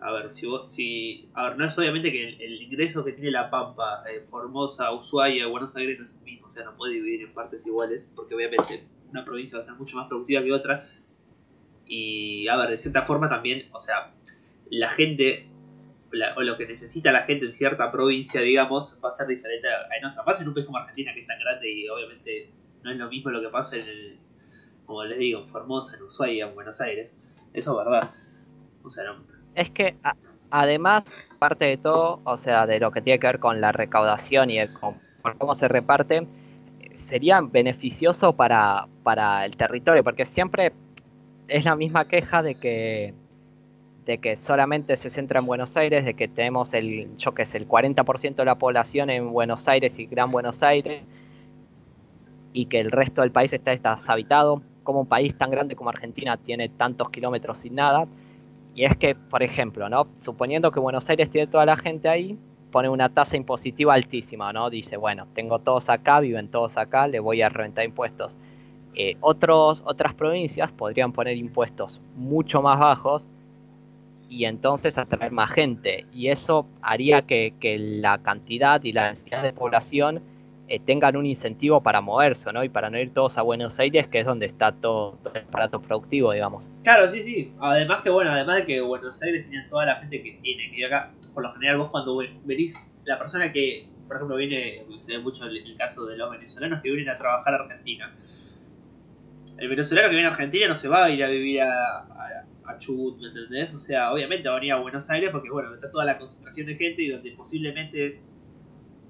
A ver, si vos. Si, a ver, no es obviamente que el, ingreso que tiene La Pampa, eh, Formosa, Ushuaia, Buenos Aires no es el mismo. O sea, no puede dividir en partes iguales. Porque obviamente una provincia va a ser mucho más productiva que otra. Y, a ver, de cierta forma también, o sea, la gente o lo que necesita la gente en cierta provincia, digamos, va a ser diferente a en otra. Pasa en un país como Argentina, que es tan grande y obviamente no es lo mismo lo que pasa en el, como les digo, en Formosa, en Ushuaia, en Buenos Aires. Eso es verdad. O sea, Es que además, parte de todo, o sea, de lo que tiene que ver con la recaudación y con, cómo se reparte, sería beneficioso para, para el territorio, porque siempre es la misma queja de que de que solamente se centra en Buenos Aires, de que tenemos el, yo que sé, el 40% de la población en Buenos Aires y Gran Buenos Aires, y que el resto del país está deshabitado, como un país tan grande como Argentina tiene tantos kilómetros sin nada, y es que, por ejemplo, ¿no? suponiendo que Buenos Aires tiene toda la gente ahí, pone una tasa impositiva altísima, ¿no? Dice, bueno, tengo todos acá, viven todos acá, le voy a reventar impuestos. Eh, otras provincias podrían poner impuestos mucho más bajos y entonces atraer más gente. Y eso haría que, la cantidad y la densidad de población eh, tengan un incentivo para moverse, ¿no? Y para no ir todos a Buenos Aires, que es donde está todo, el aparato productivo, digamos. Claro, sí, sí. Además que, bueno, además de que Buenos Aires tiene toda la gente que tiene, que acá, por lo general vos cuando venís, la persona que, por ejemplo, viene, se ve mucho el, caso de los venezolanos que vienen a trabajar a Argentina. El venezolano que viene a Argentina no se va a ir a vivir a a Chubut, ¿me entendés? O sea, obviamente va a venir a Buenos Aires porque, bueno, está toda la concentración de gente y donde posiblemente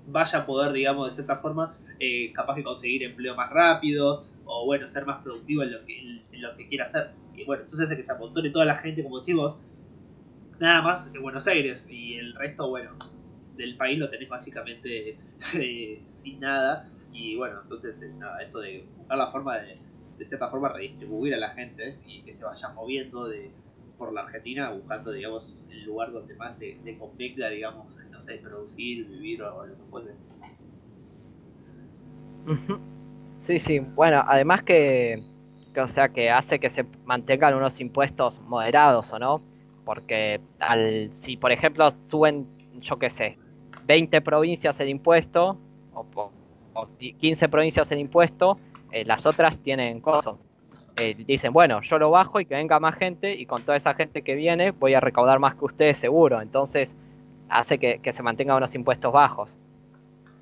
vaya a poder, digamos, de cierta forma, eh, capaz de conseguir empleo más rápido o, bueno, ser más productivo en lo que, en, lo que quiera hacer. Y bueno, entonces hace que se amontone toda la gente, como decimos, nada más en Buenos Aires y el resto, bueno, del país lo tenés básicamente eh, sin nada. Y bueno, entonces eh, nada, esto de buscar la forma de, de cierta forma, redistribuir a la gente y que se vaya moviendo de por la Argentina buscando, digamos, el lugar donde más le, le convenga, digamos, no sé, producir, vivir o lo que fuese. Sí, sí. Bueno, además que, o sea, que hace que se mantengan unos impuestos moderados, ¿o no? Porque al, si, por ejemplo, suben, yo qué sé, 20 provincias el impuesto, o, o- o 15 provincias el impuesto, eh, las otras tienen cosas. Eh, dicen, bueno, yo lo bajo y que venga más gente, y con toda esa gente que viene voy a recaudar más que ustedes seguro. Entonces, hace que, se mantengan unos impuestos bajos.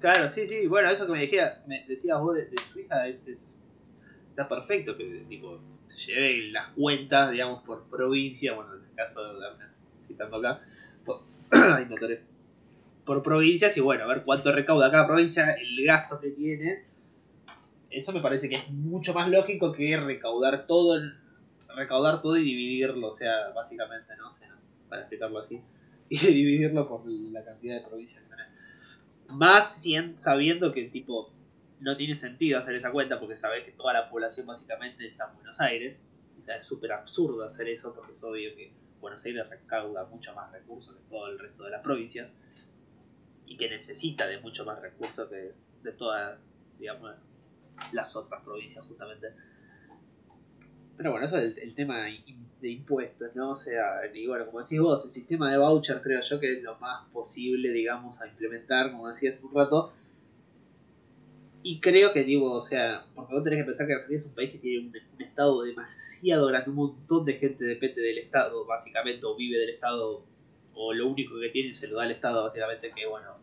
Claro, sí, sí, bueno, eso que me, decía, me decías vos de, Suiza es, es- está perfecto, que tipo, se lleve las cuentas, digamos, por provincia, bueno, en el caso de citando acá, por, por provincias y bueno, a ver cuánto recauda cada provincia, el gasto que tiene. Eso me parece que es mucho más lógico que recaudar todo, recaudar todo y dividirlo, o sea, básicamente, ¿no? O sea, para explicarlo así, y dividirlo por la cantidad de provincias que tenés. Más sabiendo que tipo no tiene sentido hacer esa cuenta porque sabes que toda la población básicamente está en Buenos Aires. O sea, es súper absurdo hacer eso porque es obvio que Buenos Aires recauda mucho más recursos que todo el resto de las provincias y que necesita de mucho más recursos que de todas, digamos, las otras provincias justamente. Pero bueno, eso es el, tema de impuestos, ¿no? O sea, y bueno, como decís vos, el sistema de voucher creo yo que es lo más posible, digamos, a implementar, como decías un rato. Y creo que, digo, o sea, porque vos tenés que pensar que Argentina es un país que tiene un, estado demasiado grande, un montón de gente depende del estado, básicamente, o vive del estado, o lo único que tiene se lo da el estado, básicamente, que bueno,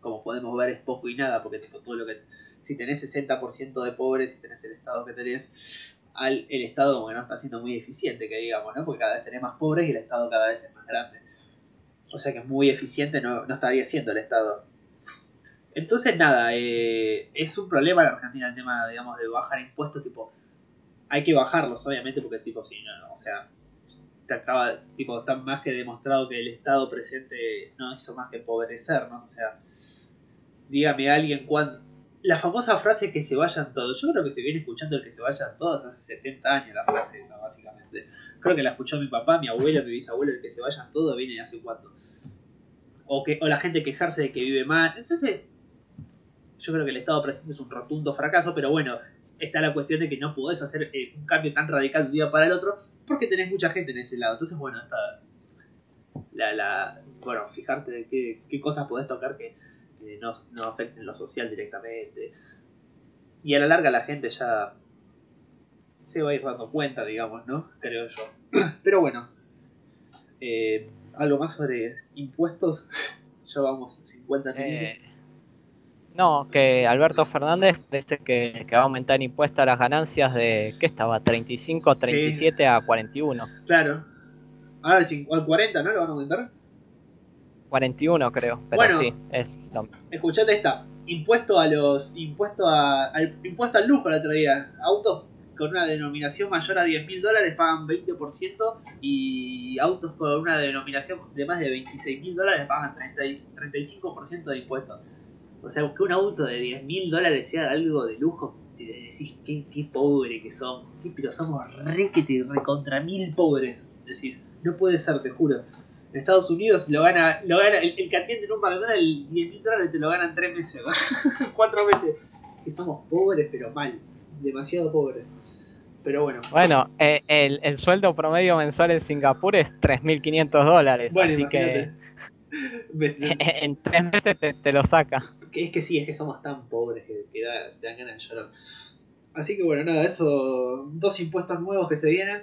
como podemos ver es poco y nada, porque tipo, todo lo que si tenés 60% de pobres, si tenés el estado que tenés, al, el estado como que no está siendo muy eficiente, que digamos, ¿no? Porque cada vez tenés más pobres y el estado cada vez es más grande. O sea que muy eficiente no, no estaría siendo el estado. Entonces, nada, eh, es un problema en Argentina el tema, digamos, de bajar impuestos, tipo, hay que bajarlos, obviamente, porque tipo, si no, o sea, te acaba, tipo, está más que demostrado que el estado presente no hizo más que empobrecernos, o sea, dígame alguien cuándo, la famosa frase que se vayan todos. Yo creo que se viene escuchando el que se vayan todos hace 70 años la frase esa, básicamente. Creo que la escuchó mi papá, mi abuelo, mi bisabuelo, el que se vayan todos viene hace cuánto. O, que, o la gente quejarse de que vive mal. Entonces, yo creo que el estado presente es un rotundo fracaso, pero bueno, está la cuestión de que no podés hacer eh, un cambio tan radical de un día para el otro porque tenés mucha gente en ese lado. Entonces, bueno, está la, la bueno, fijarte de qué, qué cosas podés tocar que no, no afecten lo social directamente. Y a la larga la gente ya se va a ir dando cuenta, digamos, ¿no? Creo yo. Pero bueno, eh, algo más sobre impuestos. ya vamos 50 minutos. Eh, no, que Alberto Fernández parece que, que va a aumentar impuestos a las ganancias de, ¿qué estaba? 35, 37 a 41. Claro. Ahora al 40, ¿no? ¿Lo van a aumentar? 41 creo, pero Bueno. sí, es Escuchate esta. Impuesto a los. Impuesto a. Al, impuesto al lujo el otro día. Autos con una denominación mayor a 10 mil dólares pagan 20% y autos con una denominación de más de 26 mil dólares pagan 30 y- 35% de impuestos. O sea, que un auto de 10 mil dólares sea algo de lujo, te decís qué, qué pobre que qué, pero somos re que te recontra mil pobres. Decís, no puede ser, te juro. En Estados Unidos lo gana, lo gana el, el que atiende en un McDonald's 10 mil dólares te lo ganan 3 meses, cuatro meses. Que somos pobres, pero mal, demasiado pobres. Pero bueno, Bueno, eh, el, el sueldo promedio mensual en Singapur es 3.500 dólares, bueno, así que imagínate. En tres meses te, te lo saca. es que sí, es que somos tan pobres que, que da, te dan ganas de llorar. Así que bueno, nada, eso, dos impuestos nuevos que se vienen,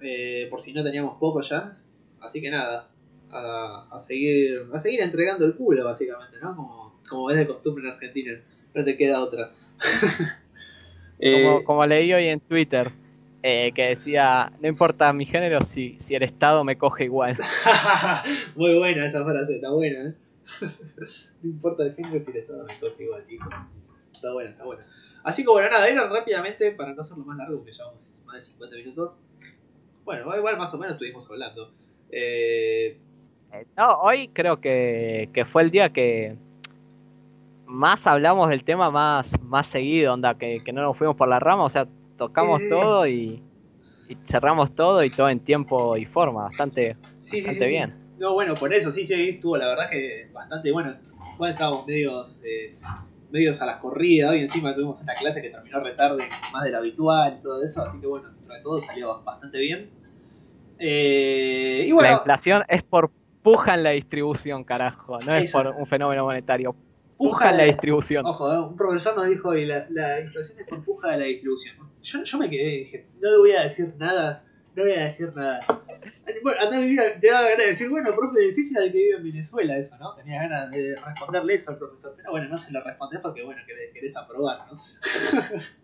eh, por si no teníamos poco ya. Así que nada, a, a seguir a seguir entregando el culo básicamente, ¿no? Como, como es de costumbre en Argentina, no te queda otra. Eh, Como, como leí hoy en Twitter, eh, que decía, no importa mi género si, si el Estado me coge igual. Muy buena esa frase, está buena, ¿eh? no importa el género si el estado me coge igual, hijo. Está buena, está buena. Así que bueno, nada, era rápidamente, para no hacerlo más largo, porque llevamos más de 50 minutos. Bueno, igual más o menos estuvimos hablando. Eh, No, hoy creo que, que fue el día que más hablamos del tema más, más seguido, onda, que, que no nos fuimos por la rama, o sea, tocamos Sí, sí, sí. todo y, y cerramos todo y todo en tiempo y forma, bastante, sí, bastante bien. No, bueno, por eso, sí, sí, estuvo la verdad que bastante bueno. Igual estábamos medios, eh, medios a las corridas, hoy encima tuvimos una clase que terminó retarde más de lo habitual y todo eso, así que bueno, dentro de todo salió bastante bien. Eh, y La bueno, inflación es por puja en la distribución, carajo, no es Eso. por un fenómeno monetario, puja puja en la distribución. Ojo, eh, un profesor nos dijo hoy, la, la inflación es por puja de la distribución. Yo, yo me quedé y dije, no voy a decir nada, no voy a decir nada. Bueno, andá a vivir, te daba ganas de decir, bueno, profe, decís al que vive en Venezuela eso, ¿no? Tenía ganas de responderle eso al profesor, pero bueno, no se lo respondés porque, bueno, querés, querés aprobar, ¿no?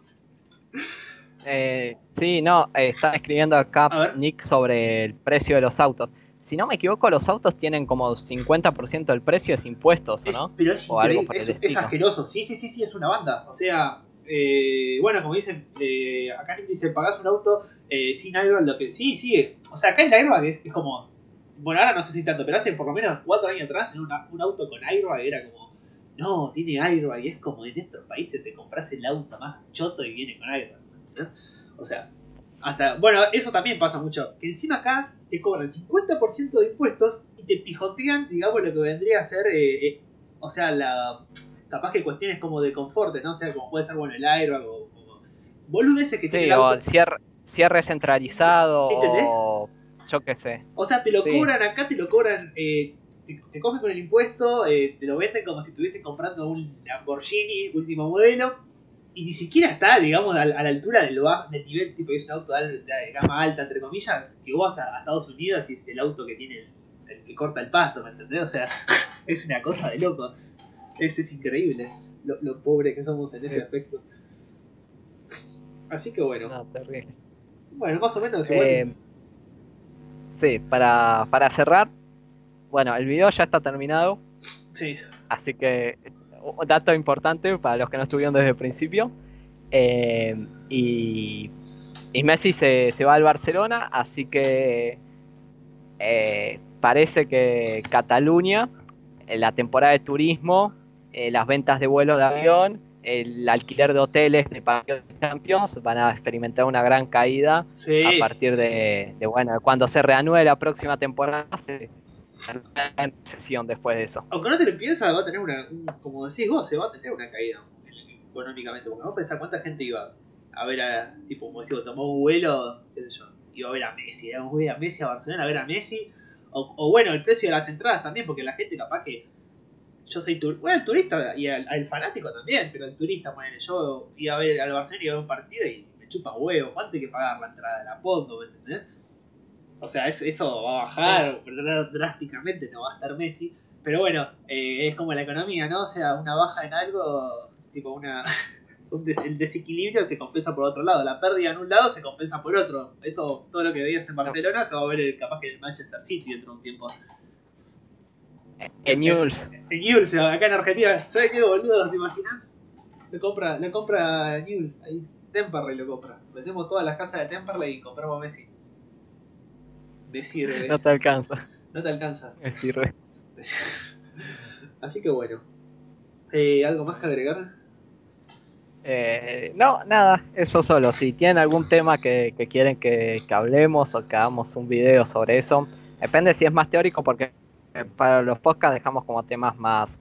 Eh, sí, no, eh, está escribiendo acá. Nick sobre el precio de los autos. Si no me equivoco, los autos tienen como 50% del precio es impuestos, ¿o Es- no? pero es O algo es, es asqueroso. Sí, sí, sí, sí, es una banda. O sea, eh, bueno, como dicen, eh, acá dice, pagás un auto eh, sin airbag, lo que... Sí, sí, o sea, acá el airbag es, es como... Bueno, ahora no sé si tanto, pero hace por lo menos cuatro años atrás tener una- un auto con airbag era como... No, tiene airbag y es como en estos países te compras el auto más choto y viene con airbag. ¿no? O sea, hasta... Bueno, eso también pasa mucho. Que encima acá te cobran 50% de impuestos y te pijotean, digamos, lo que vendría a ser... eh, eh, o sea, la capaz que cuestiones como de confort, ¿no? O sea, como puede ser, bueno, el airbag o... o boludeces que tiene Sí, el o el cierre, cierre centralizado, ¿Entendés? o yo qué sé. O sea, te lo Sí. cobran acá, te lo cobran, eh, te, te cogen con el impuesto, eh, te lo venden como si estuviesen comprando un Lamborghini último modelo, y ni siquiera está, digamos, a, la- a la altura del, del nivel, tipo, es un auto de, gama alta, entre comillas, que vos vas a, a Estados Unidos y es el auto que tiene el, el que corta el pasto, ¿me entendés? O sea, es una cosa de loco. Es, es increíble lo, lo pobre que somos en ese Sí. aspecto. Así que bueno, No, terrible. bueno, más o menos igual. Eh, sí, para, para cerrar, bueno, el video ya está terminado, sí, así que dato importante para los que no estuvieron desde el principio. eh, y, y Messi se, se va al Barcelona, así que eh, parece que Cataluña, en la temporada de turismo, eh, las ventas de vuelos de avión, el alquiler de hoteles de partidos de Champions van a experimentar una gran caída sí. a partir de, de, bueno, cuando se reanude la próxima temporada, se sesión después de eso. Aunque no te lo piensas, va a tener una, un- como decís vos, se va a tener una caída económicamente. Porque vos pensás cuánta gente iba a ver a, tipo, como decís, tomó un vuelo, qué sé yo, iba a ver a Messi, íbamos a ver a Messi a Barcelona, a ver a Messi. O, o bueno, el precio de las entradas también, porque la gente capaz que. Yo soy tur bueno, el turista y al, al fanático también, pero el turista, ponele, yo iba a ver al Barcelona y iba a ver un partido y me chupa huevo, ¿cuánto hay que pagar la entrada? La pongo, ¿me entendés? O sea, eso, eso va a bajar dr- drásticamente, no va a estar Messi. Pero bueno, eh, es como la economía, ¿no? O sea, una baja en algo, tipo una... un des- el desequilibrio se compensa por otro lado. La pérdida en un lado se compensa por otro. Eso, todo lo que veías en Barcelona se va a ver el- capaz que en el Manchester City dentro de un tiempo. En News, En Newell's, acá en Argentina, ¿sabes qué boludo? ¿Te imaginas? Lo compra, lo compra Newell's, ahí. Temperley lo compra. Metemos todas las casas de Temperley y compramos a Messi. Sirve. no te alcanza. No te alcanza. Me sirve. Así que bueno. Eh, ¿Algo más que agregar? Eh, no, nada, eso solo. Si tienen algún tema que, que quieren que, que hablemos o que hagamos un video sobre eso, depende si es más teórico, porque eh, para los podcasts dejamos como temas más,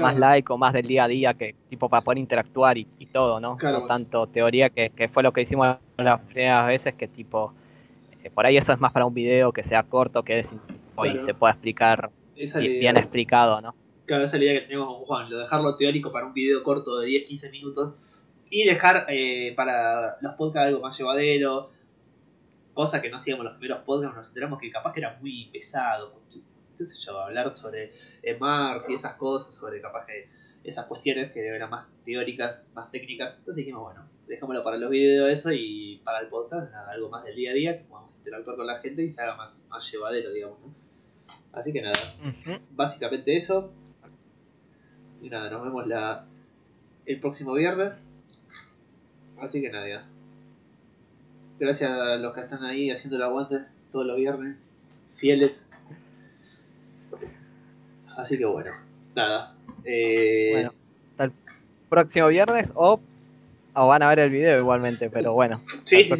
más like o más del día a día, que tipo para poder interactuar y, y todo, ¿no? Claro, no tanto teoría, que, que fue lo que hicimos las primeras veces, que tipo, eh, por ahí eso es más para un video que sea corto, que es, y se pueda explicar la bien explicado, ¿no? Claro, esa es la idea que tenemos con Juan, lo dejarlo teórico para un video corto de 10-15 minutos y dejar eh, para los podcasts algo más llevadero, cosa que no hacíamos los primeros podcasts, nos enteramos que capaz que era muy pesado, qué sé yo, hablar sobre eh, Marx y esas cosas, sobre capaz que esas cuestiones que eran más teóricas, más técnicas, entonces dijimos, bueno, dejémoslo para los videos eso y para el podcast, nada, algo más del día a día, que podamos interactuar con la gente y se haga más, más llevadero, digamos, ¿no? Así que nada, básicamente eso. Y nada, nos vemos la, el próximo viernes. Así que nada, ya. Gracias a los que están ahí haciendo el aguante todos los viernes. fieles. Así que bueno, nada. Eh, Bueno, hasta el próximo viernes o, o van a ver el video igualmente, pero bueno. sí, sí,